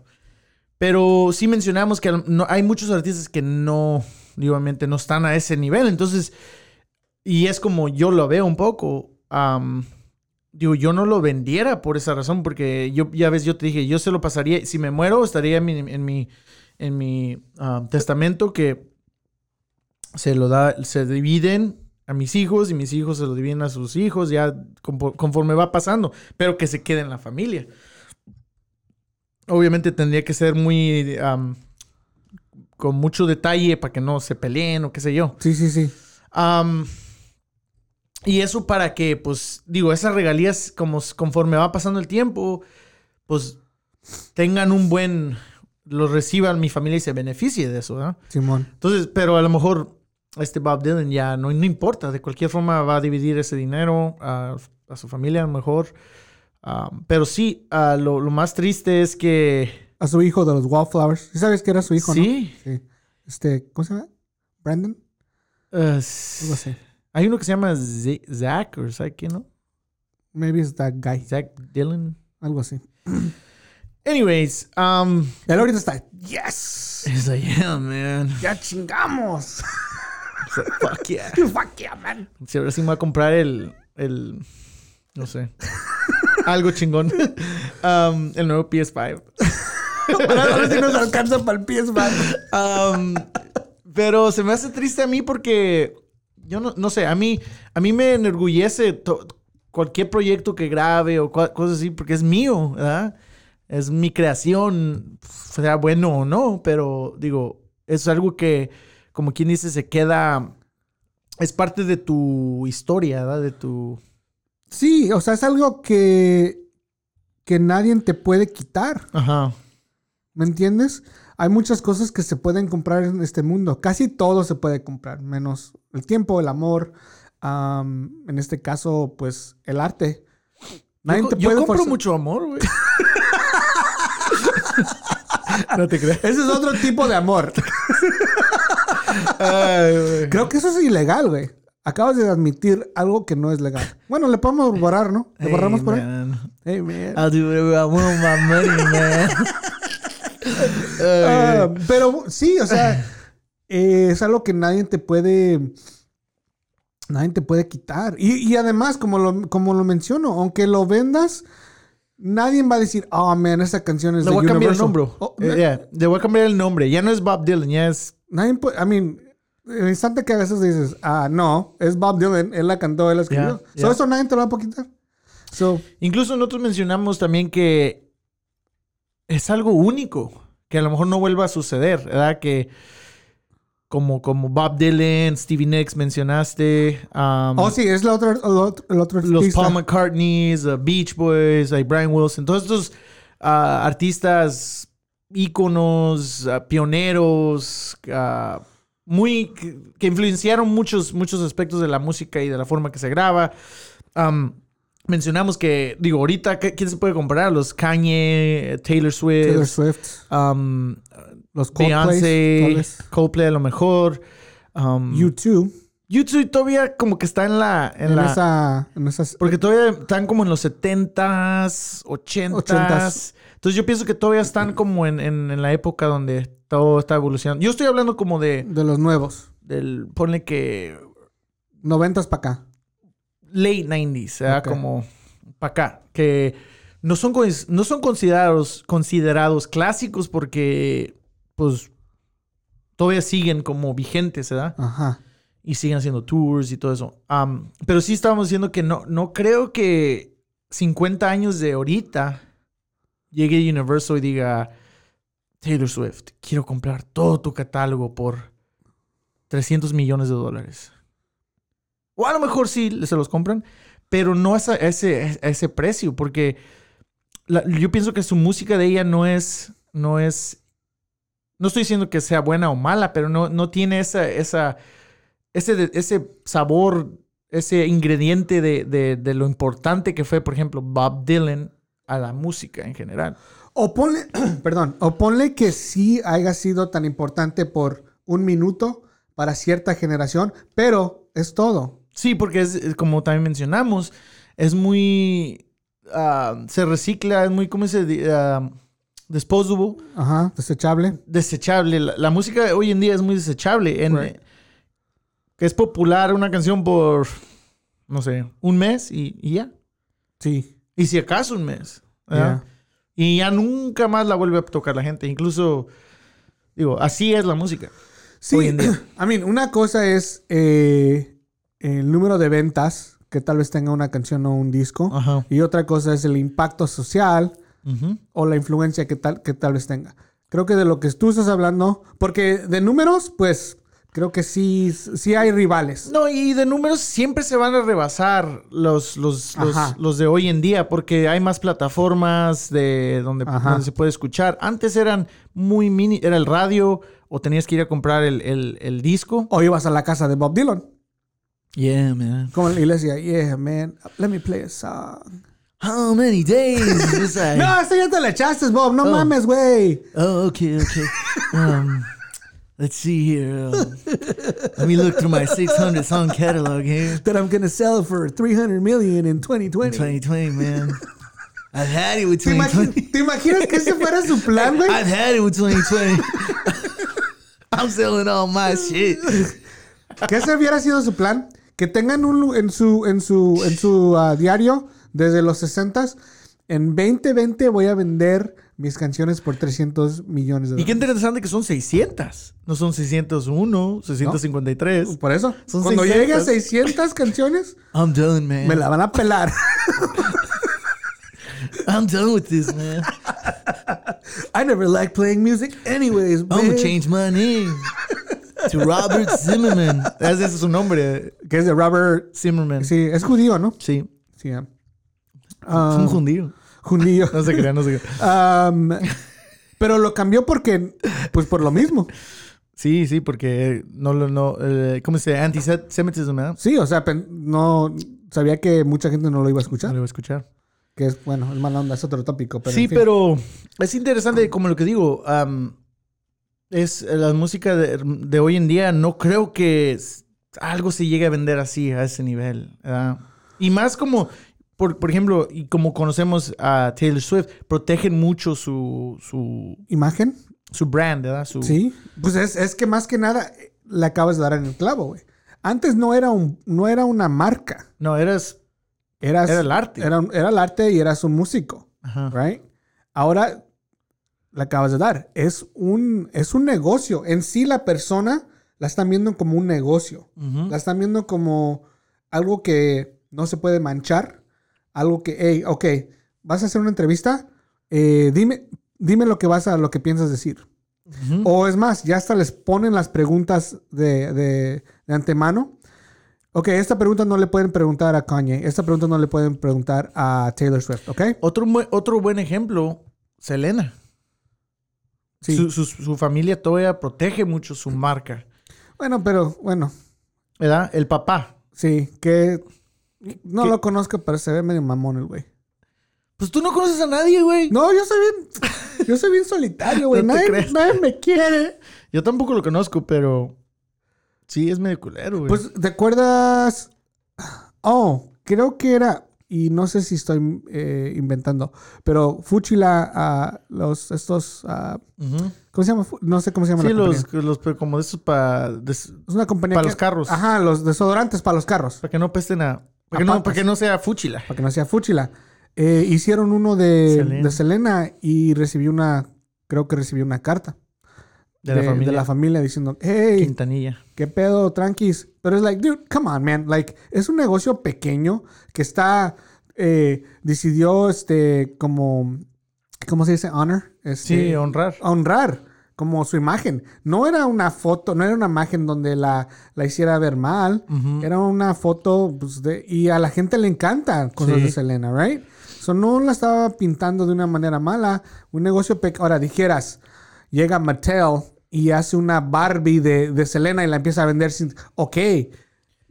Pero sí mencionamos que no, hay muchos artistas que no, obviamente, no están a ese nivel. Entonces, y es como yo lo veo un poco. am, digo, yo no lo vendiera por esa razón, porque yo, ya ves, yo te dije, yo se lo pasaría, si me muero, estaría en mi, en mi, en mi testamento que se lo da, se dividen a mis hijos y mis hijos se lo dividen a sus hijos, ya conforme va pasando, pero que se quede en la familia. Obviamente tendría que ser muy, con mucho detalle para que no se peleen o qué sé yo. Sí, sí, sí. Am, y eso para que, pues, digo, esas regalías, como conforme va pasando el tiempo, pues tengan un buen, lo reciban mi familia y se beneficie de eso, ¿verdad? Simón. Entonces, pero a lo mejor este Bob Dylan ya no, no importa, de cualquier forma va a dividir ese dinero a, a su familia a lo mejor. Am, pero sí, ah, lo, lo más triste es que... A su hijo de los Wallflowers. ¿Sí sabes que era su hijo, no? sí, Sí. Este, ¿cómo se llama? Brandon. s- Algo así. hay uno que se llama Z- Zach, o ¿sabes qué, no? Maybe it's that guy. Zach Dylan. Algo así. Anyways, um, Él ahorita está. Yes. it's like, yeah, man. Ya chingamos. Fuck yeah. Fuck yeah, man. Si ahora sí me voy a comprar el, el, no sé, algo chingón. Um, el nuevo PS5. Ahora sí nos alcanza para el pies, man. Um, pero se me hace triste a mí porque yo no, no sé, a mí, a mí me enorgullece cualquier proyecto que grabe o cosas así porque es mío, ¿verdad? Es mi creación, sea bueno o no, pero digo, es algo que, como quien dice, se queda, es parte de tu historia, ¿verdad? De tu... Sí, o sea, es algo que, que nadie te puede quitar. Ajá. ¿Me entiendes? Hay muchas cosas que se pueden comprar en este mundo. Casi todo se puede comprar, menos el tiempo, el amor. am, en este caso, pues, el arte. Nadie yo, te yo puede compro forzar- mucho amor, güey. no te creas. Ese es otro tipo de amor. Ay. Creo que eso es ilegal, güey. Acabas de admitir algo que no es legal. Bueno, le podemos borrar, ¿no? ¿Le borramos Hey, por ahí? Hey, man. I'll do whatever I want with my money, man. Ah, pero sí, o sea, eh, es algo que nadie te puede. Nadie te puede quitar. Y, y además, como lo, como lo menciono, aunque lo vendas, nadie va a decir, oh man, esa canción es Le de voy a cambiar el Universal". nombre. Oh, Eh, yeah, Le voy a cambiar el nombre. Ya no es Bob Dylan, ya es... Nadie puede, I mean, el instante que hagas eso dices, ah, no, es Bob Dylan, él la cantó, él la escribió. Yeah, So, yeah. eso nadie te lo va a quitar. So, Incluso nosotros mencionamos también que es algo único, que a lo mejor no vuelva a suceder, ¿verdad? Que como, como Bob Dylan, Stevie Nicks mencionaste, um, oh, sí, es la otra, el otro, el otro los artista. Paul McCartneys, uh, Beach Boys, like Brian Wilson, todos estos uh, artistas íconos, uh, pioneros, uh, muy, que, influenciaron muchos, muchos aspectos de la música y de la forma que se graba. Um, mencionamos que, digo, ahorita, ¿quién se puede comparar? Los Kanye, Taylor Swift. Taylor Swift. Um, los Coldplay. Coldplay a lo mejor. Um, U2. Yutsui todavía como que está en la... En, la, esa... Porque todavía están como en los 70s, 80s. Entonces yo pienso que todavía están como en, en, la época donde todo está evolucionando. Yo estoy hablando como de... De los nuevos. Del, ponle que... 90s para acá. Late 90s, ¿eh? okay. como para acá. Que no son, no son considerados, considerados clásicos porque pues todavía siguen como vigentes, ¿verdad? Ajá y siguen haciendo tours y todo eso. Pero sí estábamos diciendo que no, no creo que 50 años de ahorita llegue Universal y diga, Taylor Swift, quiero comprar todo tu catálogo por 300 millones de dólares. O a lo mejor sí se los compran, pero no a ese, precio, porque yo pienso que su música de ella no es, no es, no estoy diciendo que sea buena o mala, pero no, no tiene esa, esa, ese, ese sabor, ese ingrediente de, de- de lo importante que fue, por ejemplo, Bob Dylan a la música en general. O ponle, perdón, o ponle que sí haya sido tan importante por un minuto para cierta generación, pero es todo. Sí, porque es, como también mencionamos, es muy, ah, se recicla, es muy, ¿cómo se dice? Ah, disposable, Ajá, desechable. desechable. La, la música hoy en día es muy desechable. En, Right. Que es popular una canción por, no sé, un mes y, y ya. Sí. Y si acaso un mes. Y ya nunca más la vuelve a tocar la gente. Incluso, digo, así es la música. Sí, Hoy en día. I mean, una cosa es eh, el número de ventas que tal vez tenga una canción o un disco. Ajá. Y otra cosa es el impacto social o la influencia que tal, que tal vez tenga. Creo que de lo que tú estás hablando, porque de números, pues creo que sí, sí hay rivales. No, y de números siempre se van a rebasar los, los, los, los de hoy en día porque hay más plataformas de donde, se puede escuchar. Antes eran muy mini, era el radio o tenías que ir a comprar el, el, el disco. O ibas a la casa de Bob Dylan. Yeah, man. Como y le decía, yeah, man, let me play a song. How many days? No, ese ya te la echaste, Bob. No Oh. mames, güey. Oh, okay, okay. Um, let's see here. Um, let me look through my 600 song catalog here. That I'm gonna sell for 300 million in 2020. 2020, man. I've had it with ¿Te, imagi- 2020. ¿Te imaginas que ese fuera su plan, güey? I've had it with 2020. I'm selling all my shit. Que ese hubiera sido su plan. Que tengan un en su, en su, en su ah, diario desde los 60s. En 2020 voy a vender mis canciones por 300 millones de Y qué dólares. interesante que son 600. No son 601, 653. Por eso, Son cuando 600. llegue a 600 canciones, I'm done, man. me la van a pelar. I'm done with this, man. I never liked playing music anyways, I'm gonna man. change my name to Robert Zimmerman. Ese es su nombre, Que es de Robert... Zimmerman. Sí, es judío, ¿no? Sí. Sí. ah. Es Ah, un judío. Judío. No se crea, no se crea. Am, pero lo cambió porque, pues por lo mismo. Sí, sí, porque no lo, no, eh, ¿cómo se dice? Antisemitism, ¿verdad? Sí, o sea, no sabía que mucha gente no lo iba a No escuchar. lo voy a escuchar. Que es, bueno, es mala onda, es otro tópico. Pero sí, en fin. pero es interesante, como lo que digo, es eh, la música de, de hoy en día, no creo que algo se llegue a vender así, a ese nivel. ¿verdad? Y más como, por, por ejemplo, y como conocemos a Taylor Swift, protegen mucho su, su, ¿Imagen? su brand, ¿verdad? Su, Sí. Pues es, es que más que nada eh, le acabas de dar en el clavo, güey. Antes no era, un, no era una marca. No, eras, Eras, era el arte. Era, el arte y eras un músico. Ajá. right? Ahora la acabas de dar. Es un, es un negocio. En sí la persona la están viendo como un negocio. Ujú. La están viendo como algo que no se puede manchar. Algo que, hey, ok, vas a hacer una entrevista, eh, dime, dime lo que vas a, lo que piensas decir. O es más, ya hasta les ponen las preguntas de, de- de antemano. Ok, esta pregunta no le pueden preguntar a Kanye. Esta pregunta no le pueden preguntar a Taylor Swift, ¿ok? Otro, otro buen ejemplo, Selena. Sí. Su, su- su familia todavía protege mucho su marca. Bueno, pero bueno, ¿Verdad? El papá. sí, que no ¿Qué? lo conozco, pero se ve medio mamón el güey. Pues tú no conoces a nadie, güey. No, yo soy bien, yo soy bien solitario, güey. No nadie, nadie me quiere. Yo tampoco lo conozco, pero sí es medio culero, güey. Pues, ¿te acuerdas? Oh, creo que era, y no sé si estoy eh, inventando, pero Fuchila, ah, los, estos. ¿cómo se llama? No sé cómo se llama Sí, la los, compañía. los pero como de esos para Es una compañía para los carros. Ajá, los desodorantes para los carros. Para que no pesten a. Para que, no, patas. para que no sea fúchila. para que no sea Fuchila. Eh, hicieron uno de Selena. de Selena y recibí una, creo que recibí una carta De, la familia. de la familia diciendo, hey, Quintanilla. qué pedo, tranquis. Pero es like, dude, come on, man. Like, es un negocio pequeño que está, eh, decidió, este, como, ¿cómo se dice? Honor. Este, Sí, honrar. honrar como su imagen. No era una foto, no era una imagen donde la, la hiciera ver mal. Era una foto pues, de, y a la gente le encantan cosas Sí. de Selena, right? So no la estaba pintando de una manera mala. Un negocio pequeño. Ahora dijeras, llega Mattel y hace una Barbie de, de Selena y la empieza a vender sin. Ok.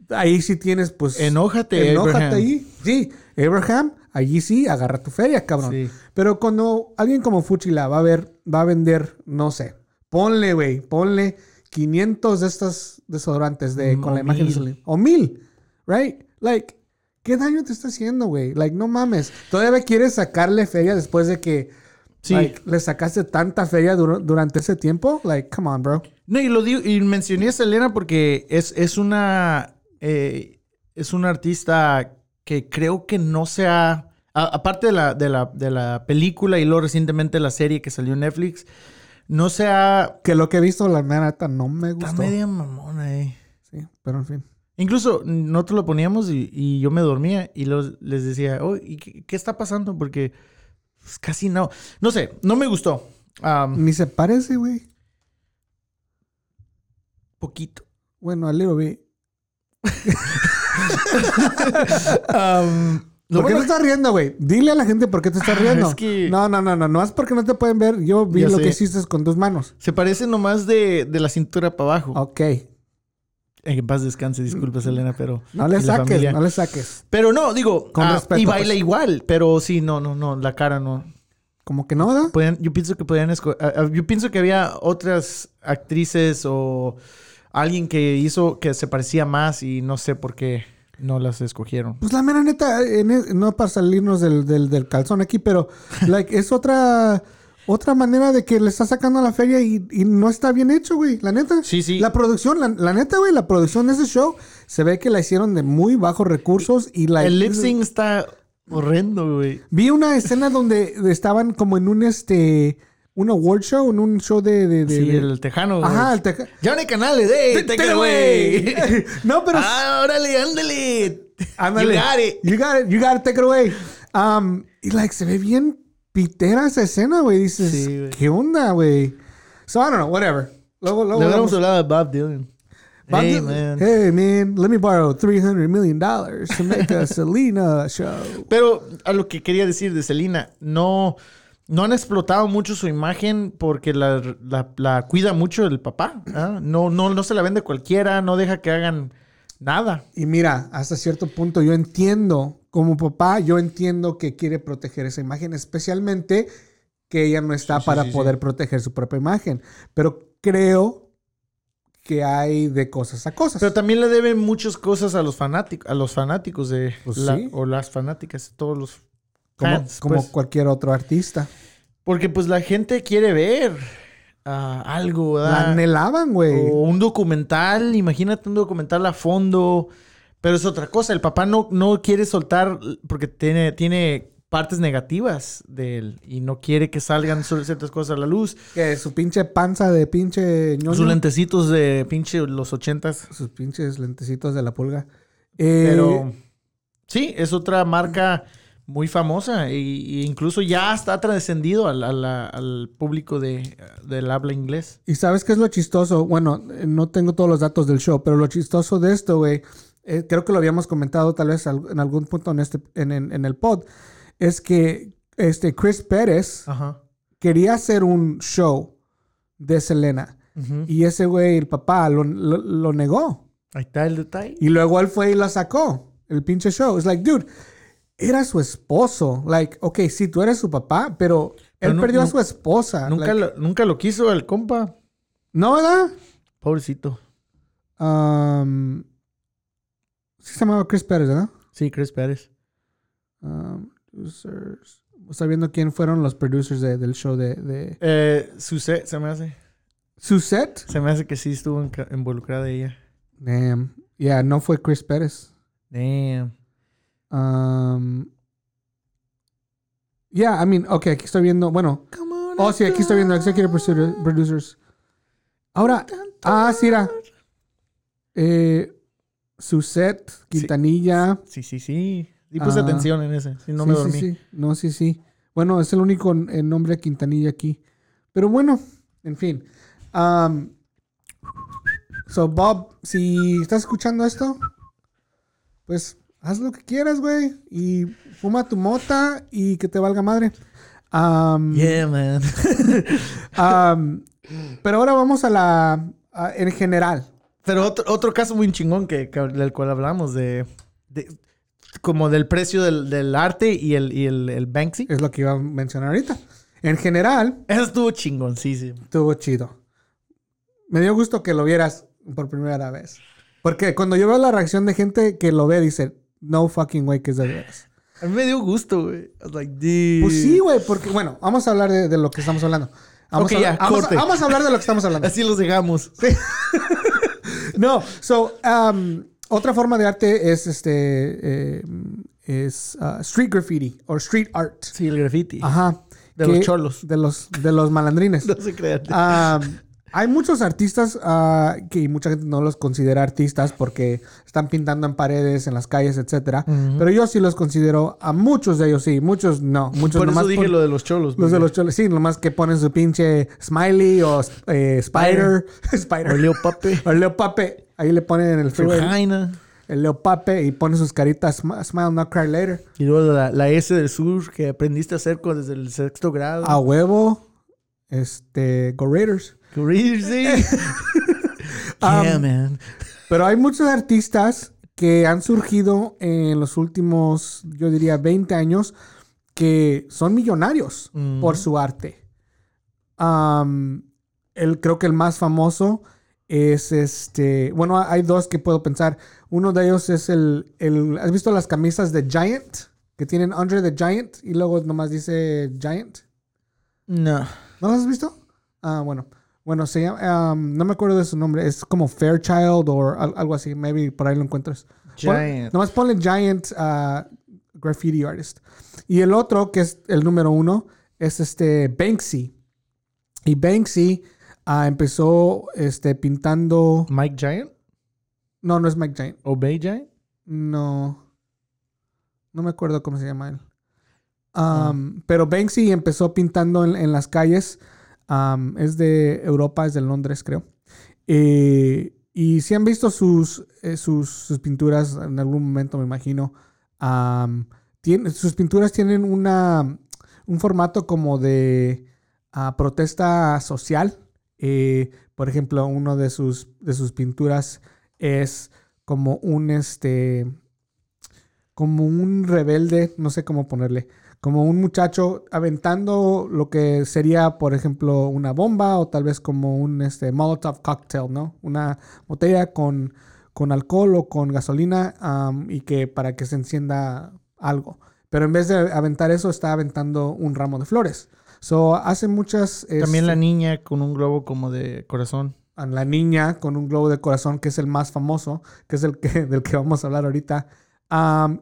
Ahí sí tienes, pues. Enójate, Enójate Abraham. ahí. Sí, Abraham, allí sí, agarra tu feria, cabrón. Sí. Pero cuando alguien como Fuchila va a ver, va a vender, no sé, ponle, güey, ponle 500 de estos desodorantes de, Mm, con la imagen de mil. Selena. O mil, right? Like, ¿qué daño te está haciendo, güey? Like, no mames. Todavía quieres sacarle feria después de que Sí. like, le sacaste tanta feria dur- durante ese tiempo? Like, come on, bro. No, y lo digo, y mencioné a Selena porque es, es una. eh, es una artista que creo que no se ha. a- aparte de la, de, la, de la película y luego recientemente la serie que salió en Netflix, no se ha. Que lo que he visto, la neta, no me Está gustó. media mamona, eh. Sí, pero en fin. Incluso nosotros lo poníamos y, y yo me dormía y los, les decía, oh, ¿y qué, qué está pasando? Porque pues, casi no. No sé, no me gustó. Am, Ni se parece, güey. poquito. Bueno, a little bit. Lo ¿Por qué te estás riendo, güey? Dile a la gente por qué te estás Ah, riendo. es que- No, no, no, no. No es porque no te pueden ver. Yo vi Ya lo sé. que hiciste con tus manos. se parece nomás de, de la cintura para abajo. Ok. En paz descanse, disculpa, Selena, pero. No le saques, familia. no le saques. Pero no, digo, Con ah, respeto, y baila pues. igual, pero sí, no, no, no, la cara no. Como que no. Podían- yo pienso que podían esco- ah, ah, yo pienso que había otras actrices o alguien que hizo que se parecía más y no sé por qué no las escogieron. Pues la mera neta, en e- no para salirnos del, del, del calzón aquí, pero like, es otra otra manera de que le está sacando a la feria y, y no está bien hecho, güey. La neta. Sí, sí. La producción, la, la neta, güey, la producción de ese show se ve que la hicieron de muy bajos recursos y la... El lip sync está horrendo, güey. Vi una escena donde estaban como en un este un award show, en un show de, de, de- Sí, de- el tejano. güey. Ajá, el teja- Johnny Canales, eh, take it away. no, pero ah, órale, ándale. ándale. You got it. You got it. You got it. Take it away. Um, y like se ve bien pitera esa escena, güey. Dices, Sí, güey. ¿qué onda, güey? So I don't know, whatever. Luego, luego. Vamos- hablado de Bob Dylan. Bob hey, Dylan, man. Hey, man, let me borrow 300 million dollars to make a Selena show. Pero a lo que quería decir de Selena, no, no han explotado mucho su imagen porque la, la- la cuida mucho el papá. ¿ah? No, no, no se la vende cualquiera, no deja que hagan nada. Y mira, hasta cierto punto yo entiendo, como papá, yo entiendo que quiere proteger esa imagen, especialmente que ella no está Sí, para sí, sí. poder proteger su propia imagen. Pero creo que hay de cosas a cosas. Pero también le deben muchas cosas a los fanáticos, a los fanáticos de Pues la- o las fanáticas, todos los como fans, como pues. cualquier otro artista. Porque pues la gente quiere ver ah, algo, La anhelaban, güey. O un documental, imagínate un documental a fondo. Pero es otra cosa, el papá no, no quiere soltar porque tiene, tiene partes negativas de él y no quiere que salgan ciertas cosas a la luz. Que su pinche panza de pinche ñoño. Sus lentecitos de pinche los ochentas. Sus pinches lentecitos de la pulga. Eh, Pero sí, es otra marca muy famosa y, y incluso ya está trascendido al, al- al público de, del habla inglés. Y sabes qué es lo chistoso? Bueno, eh, no tengo todos los datos del show, pero lo chistoso de esto, güey, eh, creo que lo habíamos comentado tal vez en algún punto en, este, en, en- en el pod, es que este Chris Pérez Ajá. quería hacer un show de Selena y ese güey, el papá, lo, lo- lo negó. Ahí está el detalle. Y luego él fue y la sacó, el pinche show. Es like, dude, era su esposo. Like, ok, sí, tú eres su papá, pero él perdió a su esposa. Nunca, Like, lo, nunca lo quiso el compa. ¿No, verdad? Pobrecito. Um, sí se llamaba Chris Pérez, ¿verdad? Sí, Chris Pérez. Um, producers. Está viendo quién fueron los producers de- del show de, de Eh, Suzette, se me hace. Suzette. Se me hace que sí estuvo involucrada ella. Damn. Yeah, no fue Chris Pérez. Damn. Um, yeah, I mean, ok, aquí estoy viendo, bueno. Oh, sí, aquí estoy viendo Executive Producer- Producers. Ahora, ah, sí, era. Eh, Suzette, Quintanilla. Sí, sí, sí. Y puse Ah. atención en ese. Sí, no sí, me dormí. sí. No, sí, sí. Bueno, es el único eh, nombre de Quintanilla aquí. Pero bueno, en fin. Um, so, Bob, si estás escuchando esto, pues haz lo que quieras, güey. Y fuma tu mota y que te valga madre. Um, Yeah, man. um, pero ahora vamos a la. a- en general. Pero otro, otro caso muy chingón que, que- del cual hablamos, de, de- como del precio del, del arte y el, y el, el Banksy. Es lo que iba a mencionar ahorita. En general, Eso estuvo chingoncísimo. Estuvo chido. Me dio gusto que lo vieras por primera vez. Porque cuando yo veo la reacción de gente que lo ve, dice, no fucking way que es de veras. A mí me dio gusto, güey. I was like. Pues sí, güey, porque, bueno, vamos a hablar de, de lo que estamos hablando. Vamos, Ok, a, ya, vamos, a- corte. vamos a hablar de lo que estamos hablando. Así los dejamos. No, so, um, otra forma de arte es este, eh, es uh, street graffiti o street art. Sí, el graffiti. Ajá. De Que- los cholos. De los, de los malandrines. No se crean. Ah, hay muchos artistas ah, que mucha gente no los considera artistas porque están pintando en paredes, en las calles, etcétera. Pero yo sí los considero, a muchos de ellos sí, muchos no. Muchos Por eso dije lo de los cholos. Los de los choles, sí, nomás que ponen su pinche smiley o eh, spider. O spider. Leo Pape. O Leo Pape. Ahí le ponen en el freeway Jaina. el Leo Pape y ponen sus caritas, "Sm- smile, not cry later. Y luego la, la S del sur que aprendiste a hacer con- desde el sexto grado. A huevo, este, Go Raiders. Sí. Um, yeah, man. Pero hay muchos artistas que han surgido en los últimos, yo diría, 20 años, que son millonarios Mm. por su arte. Am, el, creo que el más famoso es este. Bueno, hay dos que puedo pensar. Uno de ellos es el. el ¿Has visto las camisas de Giant? Que tienen Under the Giant y luego nomás dice Giant. No. ¿No las has visto? Ah, bueno. Bueno, se llama, um, no me acuerdo de su nombre. Es como Fairchild o al- algo así. Maybe por ahí lo encuentras. Pon- Giant. nomás ponle Giant uh, Graffiti Artist. Y el otro, que es el número uno, es este Banksy. Y Banksy ah, empezó este, pintando... Mike Giant. No, no es Mike Giant. Obey Giant. No. No me acuerdo cómo se llama él. Um, Pero Banksy empezó pintando en, en las calles. Es de Europa, es de Londres, creo. Eh, y si han visto sus, eh, sus, sus pinturas en algún momento, me imagino. sus pinturas tienen una, un formato como de ah, protesta social. Eh, por ejemplo, uno de sus, de sus pinturas es como un este como un rebelde, no sé cómo ponerle, como un muchacho aventando lo que sería, por ejemplo, una bomba o tal vez como un este Molotov cocktail, ¿no? Una botella con, con alcohol o con gasolina y que para que se encienda algo. Pero en vez de aventar eso, está aventando un ramo de flores. So, hace muchas... También la este, niña con un globo como de corazón. la niña con un globo de corazón, que es el más famoso, que es el que, del que vamos a hablar ahorita.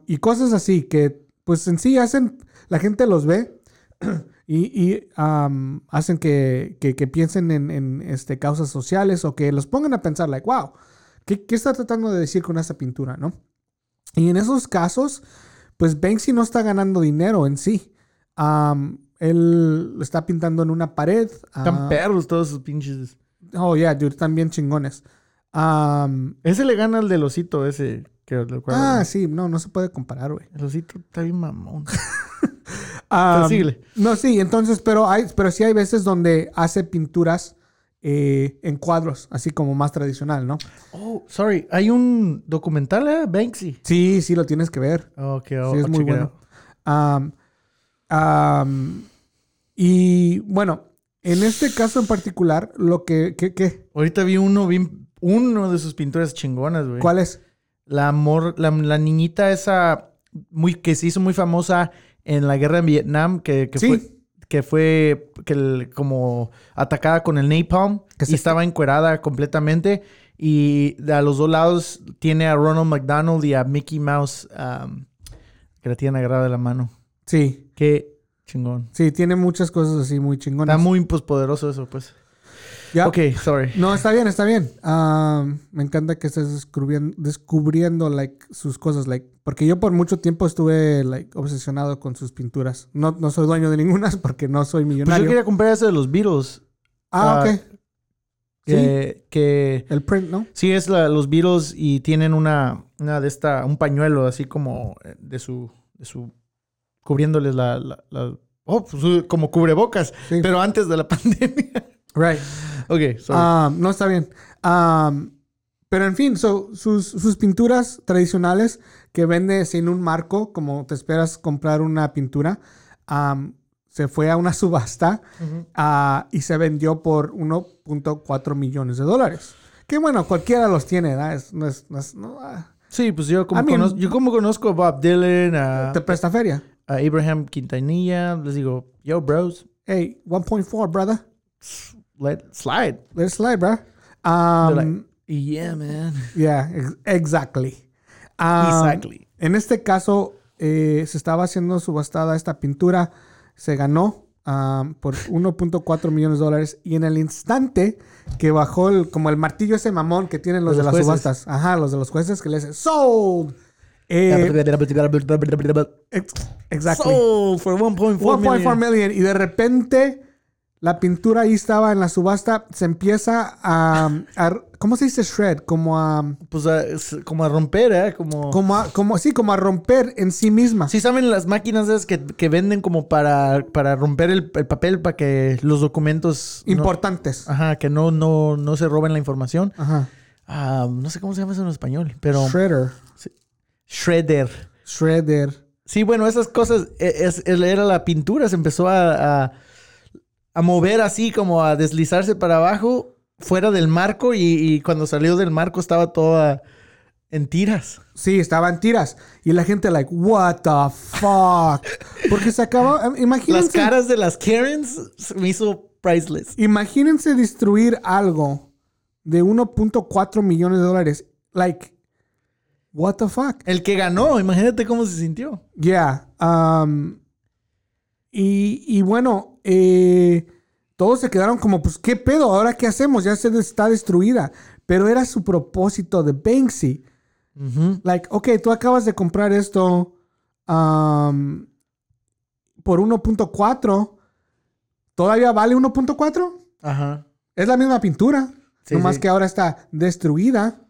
Y cosas así que pues en sí hacen, la gente los ve y, y, um, hacen que, que- que piensen en, en, este, causas sociales o que los pongan a pensar, like, wow, ¿qué, qué está tratando de decir con esa pintura, no? Y en esos casos, pues Banksy no está ganando dinero en sí. Um, él lo está pintando en una pared. Están ah, perros todos sus pinches. oh, yeah, dude, están bien chingones. Um, Ese le gana al del osito ese. Que, lo cual- ah, sí, no, no se puede comparar, güey. El osito está bien mamón. Um. No, sí, entonces, pero hay, pero sí hay veces donde hace pinturas eh, en cuadros, así como más tradicional, ¿no? Oh, sorry. Hay un documental, ¿eh? Banksy. Sí, sí, lo tienes que ver. Ok, Sí, oh, es muy check it bueno. Um, um, y bueno, en este caso en particular, lo que, que- Ahorita vi uno, vi uno de sus pinturas chingonas, güey. ¿cuál es? La amor, la, la niñita esa muy, que se hizo muy famosa en la guerra en Vietnam, que, que Sí. fue, que fue que el- como atacada con el napalm Que estaba encuerada completamente. Y a los dos lados tiene a Ronald McDonald y a Mickey Mouse um, que la tienen agarrada de la mano. Sí, Qué chingón. sí, tiene muchas cosas así muy chingonas. Está muy pues, poderoso eso, pues. Ya. Ok, sorry. No, está bien, está bien. Um, me encanta que estés descubriendo, descubriendo like, sus cosas, like, porque yo por mucho tiempo estuve like, obsesionado con sus pinturas. No, no soy dueño de ninguna porque no soy Pues millonario. yo quería comprar ese de los Beatles. Ah, ah, ok. Sí, Que, el print, ¿no? sí es la- los Beatles y tienen una, una de esta, un pañuelo así como eh, de su, de su, cubriéndoles la, la- la- oh, pues, como cubrebocas, Sí. pero antes de la pandemia. Right. ok, sorry. Um, no está bien. Um, pero en fin, so, sus, sus pinturas tradicionales que vende sin un marco, como te esperas comprar una pintura, um, se fue a una subasta Ujú. ah, y se vendió por 1.4 millones de dólares. Que bueno, cualquiera los tiene, ¿verdad? Es- no es- no es- no, ah, Sí, pues yo como, I mean- conozco, yo como conozco a Bob Dylan, a, te presta feria. a Abraham Quintanilla, les digo, yo, bros, Hey, 1.4, brother. Let slide. Let's slide, bro. Um, like, yeah, man. yeah, ex- exactly. Um, exactly. En este caso, eh, se estaba haciendo subastada esta pintura. Se ganó um, por 1.4 millones de dólares. Y en el instante que bajó el, como el martillo ese mamón que tienen los, Los de las jueces. subastas. Ajá, los de los jueces que le dicen sold. Eh, ex- exactly. Sold for 1.4 1.4 million. million. Y de repente la pintura ahí estaba en la subasta. Se empieza a, a- ¿cómo se dice shred? Como a, Pues a- como a romper, ¿eh? Como... como a, como, sí, como a romper en sí misma. Sí saben las máquinas esas que, que venden como para, para romper el, el papel para que los documentos... no- Importantes. ajá, que no, no, no se roben la información. Ajá. Ah, no sé cómo se llama eso en español, pero... Shredder. Shredder. Shredder. Sí, bueno, esas cosas, e- es, era la pintura, se empezó a, a, a mover así, como a deslizarse para abajo, fuera del marco, y, y cuando salió del marco estaba toda en tiras. Sí, estaban tiras. Y la gente, like, what the fuck. Porque se acabó. Las Imagínense. caras de las Karens me hizo priceless. Imagínense destruir algo de 1.4 millones de dólares. Like, what the fuck. El que ganó, imagínate cómo se sintió. Yeah. um, y, y bueno, eh, todos se quedaron como, pues, ¿qué pedo? ¿Ahora qué hacemos? Ya se está destruida. Pero era su propósito de Banksy. Like, ok, tú acabas de comprar esto um, por 1.4. ¿Todavía vale 1.4? Ajá. Es la misma pintura. Sí, nomás sí. que ahora está destruida.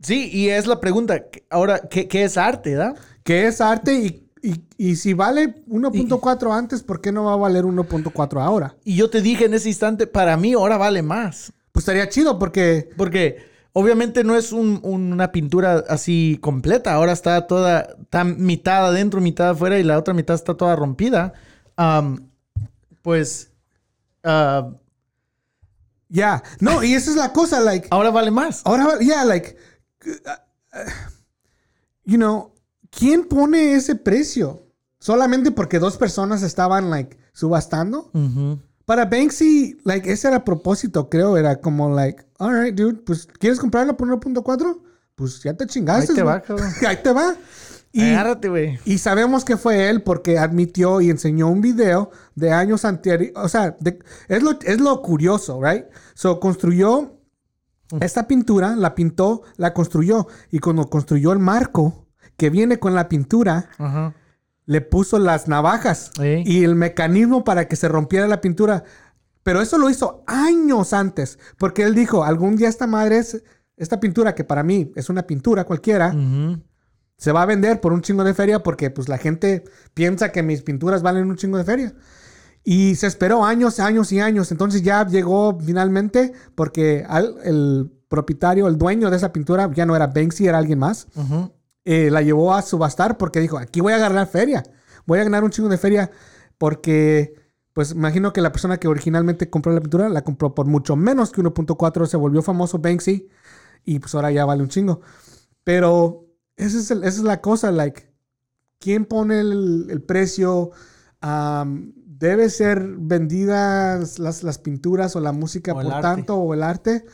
Sí, y es la pregunta. Ahora, ¿qué, qué es arte, da? Que es arte y, y- y si vale 1.4 antes, ¿por qué no va a valer 1.4 ahora? Y yo te dije en ese instante, para mí ahora vale más. Pues estaría chido porque... Porque obviamente no es un- una pintura así completa. Ahora está toda, está mitad adentro, mitad afuera y la otra mitad está toda rompida. Pues ah, Ya. No, y esa es la cosa, like... ahora vale más. Ahora, va- yeah, like... uh, uh, you know, ¿quién pone ese precio? Solamente porque dos personas estaban, like, subastando. Para Banksy, like, ese era a propósito, creo. Era como, like, alright, dude, pues, ¿quieres comprarlo por 1.4? Pues ya te chingaste. Ahí te va, cabrón. Ahí te va. Y, Agárrate, güey. y sabemos que fue él porque admitió y enseñó un video de años anteriores. O sea, de- es, lo, es lo curioso, ¿right? So, construyó esta pintura, la pintó, la construyó. Y cuando construyó el marco que viene con la pintura, Ajá. le puso las navajas Sí. y el mecanismo para que se rompiera la pintura. Pero eso lo hizo años antes, porque él dijo, algún día esta madre es, esta pintura que para mí es una pintura cualquiera, se va a vender por un chingo de feria porque pues la gente piensa que mis pinturas valen un chingo de feria. Y se esperó años, años y años. Entonces ya llegó finalmente porque al- el propietario, el dueño de esa pintura ya no era Banksy, era alguien más. Eh, la llevó a subastar porque dijo, aquí voy a ganar feria. Voy a ganar un chingo de feria porque, pues imagino que la persona que originalmente compró la pintura la compró por mucho menos que 1.4. Se volvió famoso Banksy y pues ahora ya vale un chingo. Pero esa es, el- esa es la cosa, like, ¿quién pone el, el precio? Am, ¿Debe ser vendidas las, las pinturas o la música O por arte. tanto o el arte?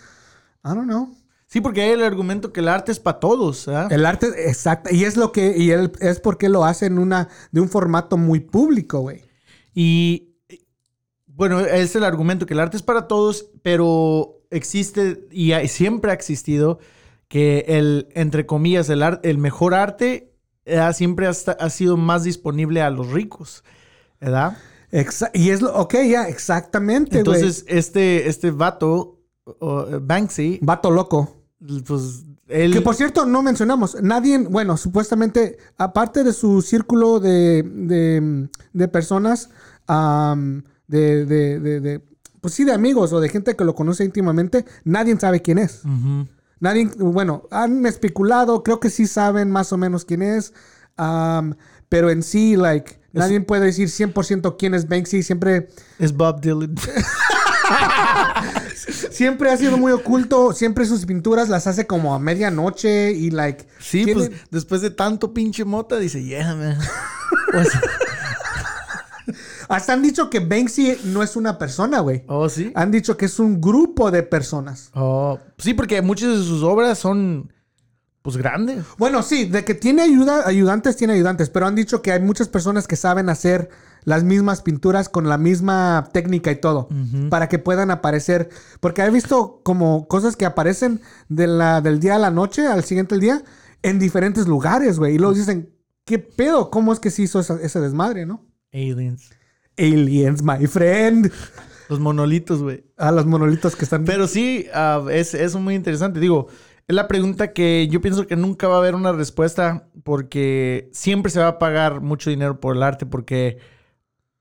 I don't know. Sí, porque hay el argumento que el arte es para todos, ¿ah? El arte, exacto. Y es lo que, y él, es porque lo hace en una, de un formato muy público, güey. Y bueno, es el argumento que el arte es para todos, pero existe y hay- siempre ha existido que el, entre comillas, el, ar- el mejor arte eh, siempre ha, ha sido más disponible a los ricos, ¿verdad? Exa- y es lo, ok, ya, exactamente. Entonces, este, este vato, eh, Banksy, Vato loco. Pues él... Que por cierto, no mencionamos, nadie, bueno, supuestamente, aparte de su círculo de, de, de personas, am, de, de, pues sí, de amigos o de gente que lo conoce íntimamente, nadie sabe quién es. Nadie, bueno, han especulado, creo que sí saben más o menos quién es, pero en sí, like, nadie puede decir 100% quién es Banksy, siempre, Es Bob Dylan. siempre ha sido muy oculto, siempre sus pinturas las hace como a medianoche y like... Sí, tiene- pues después de tanto pinche mota, dice, yeah, man. Pues, Hasta han dicho que Banksy no es una persona, güey. oh, sí. Han dicho que es un grupo de personas. Oh, sí, porque muchas de sus obras son, pues, grandes. Bueno, sí, de que tiene ayuda, ayudantes, tiene ayudantes, pero han dicho que hay muchas personas que saben hacer las mismas pinturas con la misma técnica y todo, para que puedan aparecer. Porque he visto como cosas que aparecen de la, del día a la noche, al siguiente día, en diferentes lugares, güey. Y luego dicen, ¿qué pedo? ¿Cómo es que se hizo esa- ese desmadre, no? Aliens. Aliens, my friend. Los monolitos, güey. A los monolitos que están... Pero sí, ah, es, es muy interesante. Digo, es la pregunta que yo pienso que nunca va a haber una respuesta porque siempre se va a pagar mucho dinero por el arte porque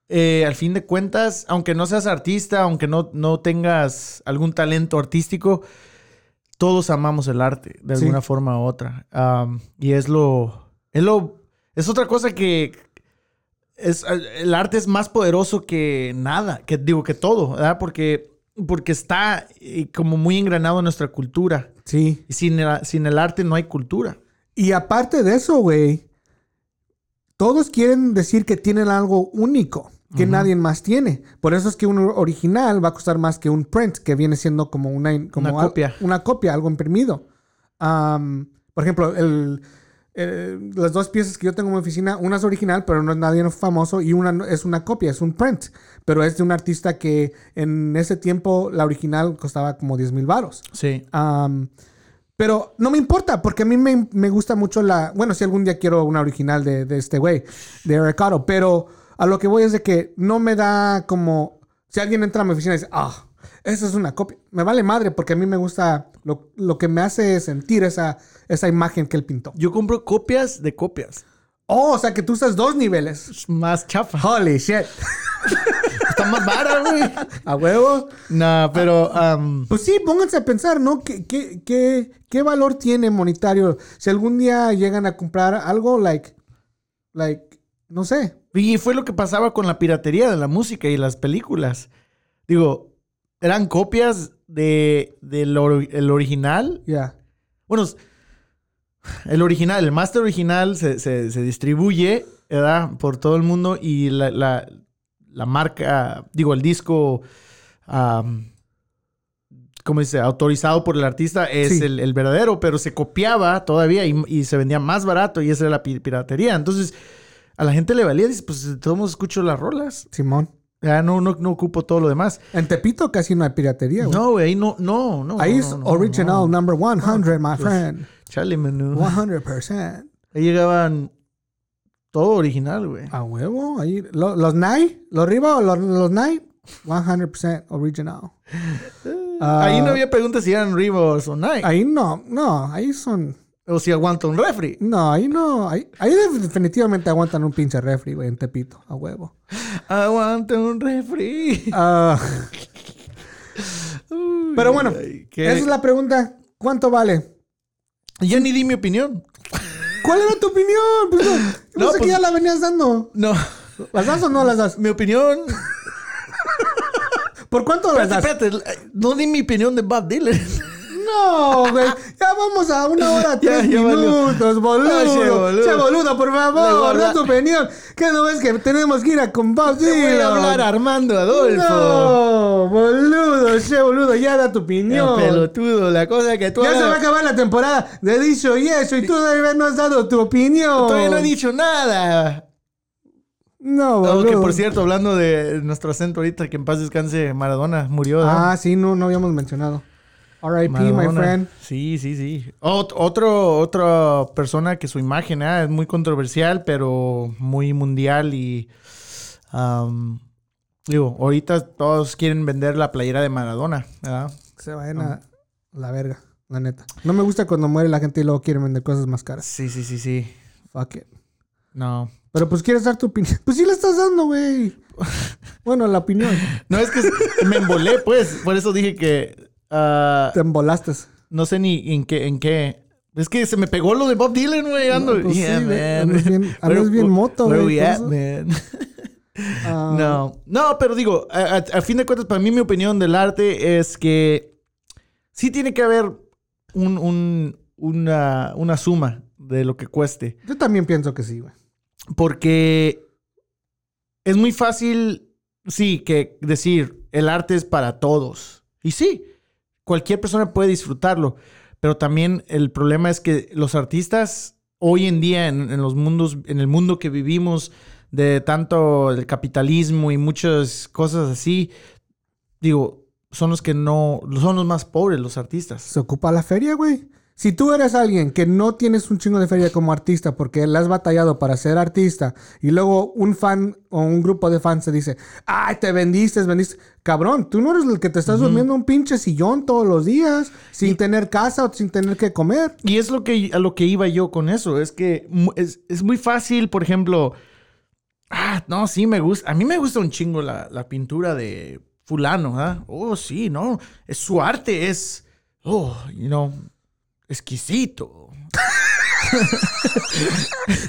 eh, al fin de cuentas, aunque no seas artista, aunque no, no tengas algún talento artístico, todos amamos el arte de Sí. alguna forma u otra. Y es lo, es lo... Es otra cosa que... Es, el arte es más poderoso que nada, que digo que todo, ¿verdad? Porque, porque está eh, como muy engranado en nuestra cultura. Sí. Y sin el, sin el arte no hay cultura. Y aparte de eso, güey, todos quieren decir que tienen algo único que nadie más tiene. Por eso es que un original va a costar más que un print, que viene siendo como una, como Una al- copia. una copia, algo imprimido. Por ejemplo, el, las dos piezas que yo tengo en mi oficina, una es original, pero no es nadie famoso, y una es una copia, es un print. Pero es de un artista que en ese tiempo la original costaba como 10 mil varos. Sí. Pero no me importa, porque a mí me, me gusta mucho la. Bueno, si algún día quiero una original de, de este güey, de Ricardo, pero a lo que voy es de que no me da como. Si alguien entra a mi oficina y dice, ah, esa es una copia. Me vale madre, porque a mí me gusta. Lo, lo que me hace sentir esa, esa imagen que él pintó. Yo compro copias de copias. Oh, o sea que tú usas dos niveles. Es más chafa. Holy shit. Está más vara, güey. A huevo. No, pero... am, Pues sí, pónganse a pensar, ¿no? ¿Qué, qué, qué, qué valor tiene monetario? Si algún día llegan a comprar algo, like, like, no sé. Y fue lo que pasaba con la piratería de la música y las películas. Digo, eran copias de, del ori- el original. Ya. Bueno, s- el original, el máster original se, se- se distribuye, ¿verdad? Por todo el mundo y la, la- la marca, digo, el disco am, como dice, autorizado por el artista es Sí. el, el verdadero, pero se copiaba todavía y, y se vendía más barato y esa era la pi- piratería. Entonces, a la gente le valía, dice, pues todos escucho las rolas. Simón. Ya no, no, no ocupo todo lo demás. En Tepito casi no hay piratería, güey. No, güey, ahí no, no, no. Ahí no, es no, original number 100, my pues, friend. Chale, menú. 100%. Ahí llegaban todo original, güey. A huevo. Ahí, lo- los Nike, los Riva o los, los Nike, 100% original. Ah, Ahí no había preguntas si eran Reeboks o Nike. Ahí no, no, ahí son. O si aguanta un refri. No, ahí no. Ahí, ahí definitivamente aguantan un pinche refri, güey, en Tepito, a huevo. Aguanta un refri. Ah, Uy, pero bueno, ay, qué- esa es la pregunta. ¿Cuánto vale? Ya ni di mi opinión. ¿Cuál era tu opinión? Pues no, No, no sé que pues- ya la venías dando. No. ¿Las das o no las das? Mi opinión. ¿Por cuánto las Espérate, das? espérate. No di mi opinión de Bob Dylan. No, güey. Ya vamos a una hora, tres ya minutos, boludo. Ay, che, boludo. Che, boludo, por favor, da tu opinión. ¿Qué no ves que tenemos que ir a Bob Voy a hablar a Armando Adolfo. No, boludo, che, boludo, ya da tu opinión. pelotudo, la cosa que tú Ya se va a acabar la temporada de dicho y eso, y tú todavía no has dado tu opinión. Todavía no he dicho nada. No, Oh, boludo. que por cierto, hablando de nuestro acento ahorita, que en paz descanse Maradona, murió. ¿no? Ah, sí, no, no habíamos mencionado. R.I.P., my friend. Sí, sí, sí. Ot- otro, otra persona que su imagen ah, es muy controversial, pero muy mundial y... digo, ahorita todos quieren vender la playera de Maradona, ¿verdad? Se vayan a la verga, la neta. No me gusta cuando muere la gente y luego quieren vender cosas más caras. Sí, sí, sí, sí. Fuck it. No. Pero pues quieres dar tu opinión. Pues sí la estás dando, güey. Bueno, la opinión. No, es que me embolé, pues. Por eso dije que... ah, Te embolaste. no sé ni en qué... En qué es que se me pegó lo de Bob Dylan, güey. Ando, No, pues sí, Yeah, man. andas bien- andas bien moto, güey, man? Ah, No, no, pero digo, a, a- a fin de cuentas, para mí mi opinión del arte es que sí tiene que haber un, un- una, una suma de lo que cueste. Yo también pienso que sí, güey. Porque es muy fácil, sí, que decir el arte es para todos. Y sí, cualquier persona puede disfrutarlo. Pero también el problema es que los artistas hoy en día en, los mundos, en el mundo que vivimos, de tanto el capitalismo y muchas cosas así, digo, son los que no, son los más pobres, los artistas. Se ocupa la feria, güey. Si tú eres alguien que no tienes un chingo de feria como artista porque le has batallado para ser artista y luego un fan o un grupo de fans te dice, ay, te vendiste, vendiste. Cabrón, tú no eres el que te estás durmiendo en un pinche sillón todos los días sin tener casa o sin tener que comer. Y es lo que, a lo que iba yo con eso. Es que es, es muy fácil, por ejemplo. Ah, no, sí, me gusta. A mí me gusta un chingo la, la pintura de Fulano, ¿ah? Oh, sí, no. Es su arte, es. Oh, you know, exquisito.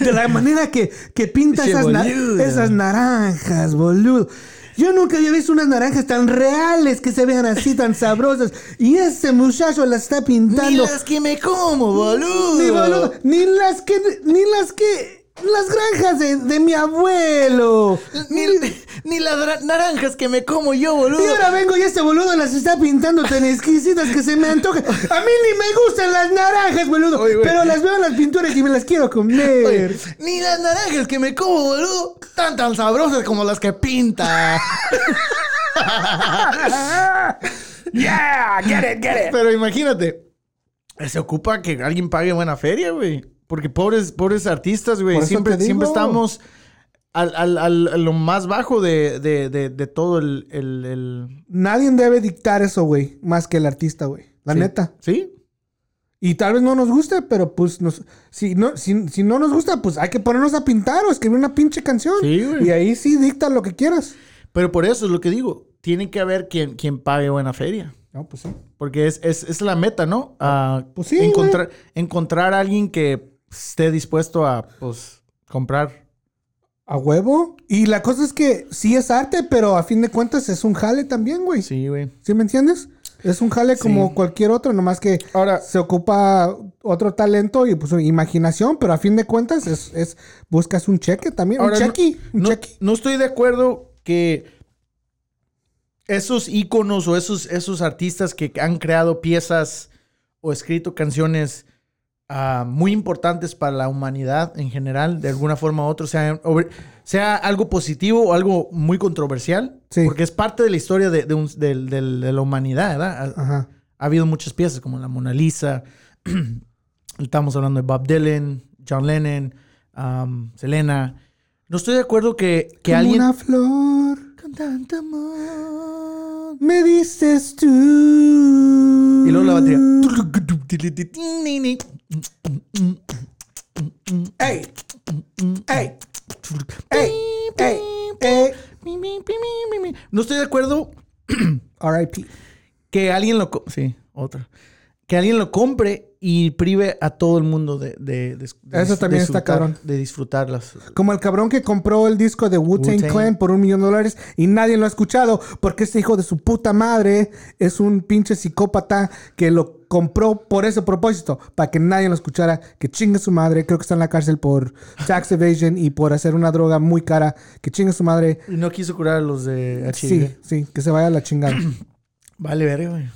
De la manera que, que pinta esas, na- esas naranjas, boludo. Yo nunca había visto unas naranjas tan reales que se vean así, tan sabrosas. Y ese muchacho las está Ni pintando. las que me como, boludo. Ni, boludo, ni las que. Ni las que. Las granjas de, de mi abuelo. Ni, ni las naranjas que me como yo, boludo. Y ahora vengo y este boludo las está pintando tan exquisitas que se me antojan. A mí ni me gustan las naranjas, boludo. Oye, pero las veo en las pinturas y me las quiero comer. Oye, ni las naranjas que me como, boludo, tan tan sabrosas como las que pinta. yeah, get it, get it. Pero imagínate, se ocupa que alguien pague buena feria, güey. Porque pobres, pobres artistas, güey, siempre, siempre estamos al, al- al- a lo más bajo de, de- de- de todo el, el- el- Nadie debe dictar eso, güey, más que el artista, güey. La Sí. neta. ¿Sí? Y tal vez no nos guste, pero pues nos, si, no, si, si no nos gusta, pues hay que ponernos a pintar o escribir una pinche canción. Sí, güey. Y ahí sí dicta lo que quieras. Pero por eso es lo que digo. Tiene que haber quien, quien pague buena feria. No, pues sí. Porque es, es, es la meta, ¿no? Ah, Pues sí, encontrar, encontrar a alguien que esté dispuesto a, pues, comprar. A huevo. Y la cosa es que sí es arte, pero a fin de cuentas es un jale también, güey. ¿Sí, Sí, güey. me entiendes? Es un jale como cualquier otro, nomás que Ahora, se ocupa otro talento y pues imaginación, pero a fin de cuentas es, es buscas un cheque también, Ahora, un cheque, un no, cheque. no estoy de acuerdo que esos íconos o esos, esos artistas que han creado piezas o escrito canciones ah, muy importantes para la humanidad en general, de alguna forma u otra, sea, sea algo positivo o algo muy controversial, Sí. porque es parte de la historia de, de un- de la humanidad, ¿verdad? Ha, Ajá. ha habido muchas piezas como la Mona Lisa, estamos hablando de Bob Dylan, John Lennon, um, Selena. No estoy de acuerdo que, que Como alguien... una flor, Con tanto amor. Me dices tú. Y luego la batería. ¡Ey! ¡Ey! ¡Ey! ¡Ey! ¡Ey! No estoy de acuerdo R.I.P. que alguien lo... Sí, otra. Que alguien lo compre y prive a todo el mundo de... de, de- de Eso también está cabrón. De disfrutarlas. Como el cabrón que compró el disco de Wu-Tang Wu-Tang. Clan por un millón de dólares y nadie lo ha escuchado porque este hijo de su puta madre es un pinche psicópata que lo compró por ese propósito, para que nadie lo escuchara, que chingue su madre, creo que está en la cárcel por tax evasion y por hacer una droga muy cara, que chingue su madre. Y no quiso curar a los de HIV. Sí, sí, que se vaya a la chingada. Vale, verga, güey.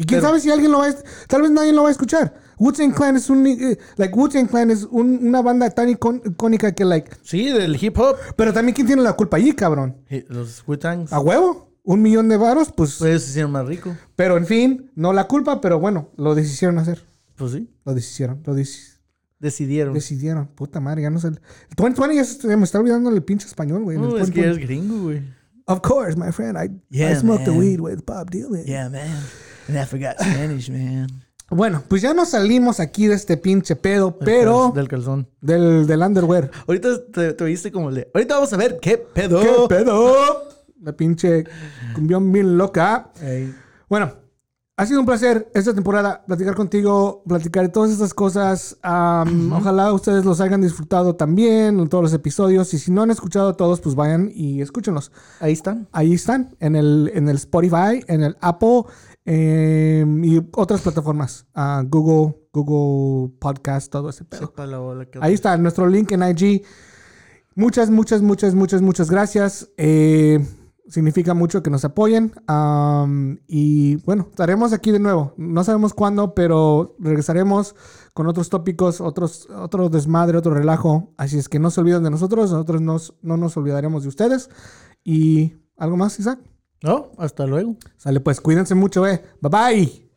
Y quién Pero- sabe si alguien lo va a... Tal vez nadie lo va a escuchar. Wu-Tang Clan es un... eh, like, Wu-Tang Clan es un- una banda tan icon- icónica que, like... Sí, del hip hop. Pero también, ¿quién tiene la culpa allí, cabrón? Eh, Los Wu-Tangs. ¿A huevo? Un millón de varos, pues... Pues ellos se hicieron más ricos. Pero, en fin, no la culpa, pero bueno, lo decidieron hacer. Pues sí. Lo decidieron. Lo deci- Decidieron. decidieron. Puta madre, ya no sé... El 2020 ya se me está olvidando el pinche español, güey. en el No, es que 2020. eres gringo, güey. Of course, my friend. I, I Yeah, smoked the man. weed with Bob Dylan. Yeah, man. I forgot Spanish, man. Bueno, pues ya nos salimos aquí de este pinche pedo, pero... Del calzón. Del, del underwear. Ahorita te, te oíste como el de. Ahorita vamos a ver qué pedo. ¿Qué pedo? La pinche cumbión bien loca. Ey. Bueno, ha sido un placer esta temporada platicar contigo, platicar de todas estas cosas. Ojalá ustedes los hayan disfrutado también en todos los episodios. Y si no han escuchado todos, pues vayan y escúchenlos. Ahí están. Ahí están, en el, en el Spotify, en el Apple em, y otras plataformas. Ah, Google, Google Podcast, todo ese pedo. Sepa la bola que- Ahí está nuestro link en IG. Muchas, muchas, muchas, muchas, muchas gracias. Eh, significa mucho que nos apoyen. Y bueno, estaremos aquí de nuevo. No sabemos cuándo, pero regresaremos con otros tópicos, otros, otro desmadre, otro relajo. Así es que no se olviden de nosotros. Nosotros nos- no nos olvidaremos de ustedes. Y algo más, Isaac. No, hasta luego. Sale pues, cuídense mucho, eh. Bye bye.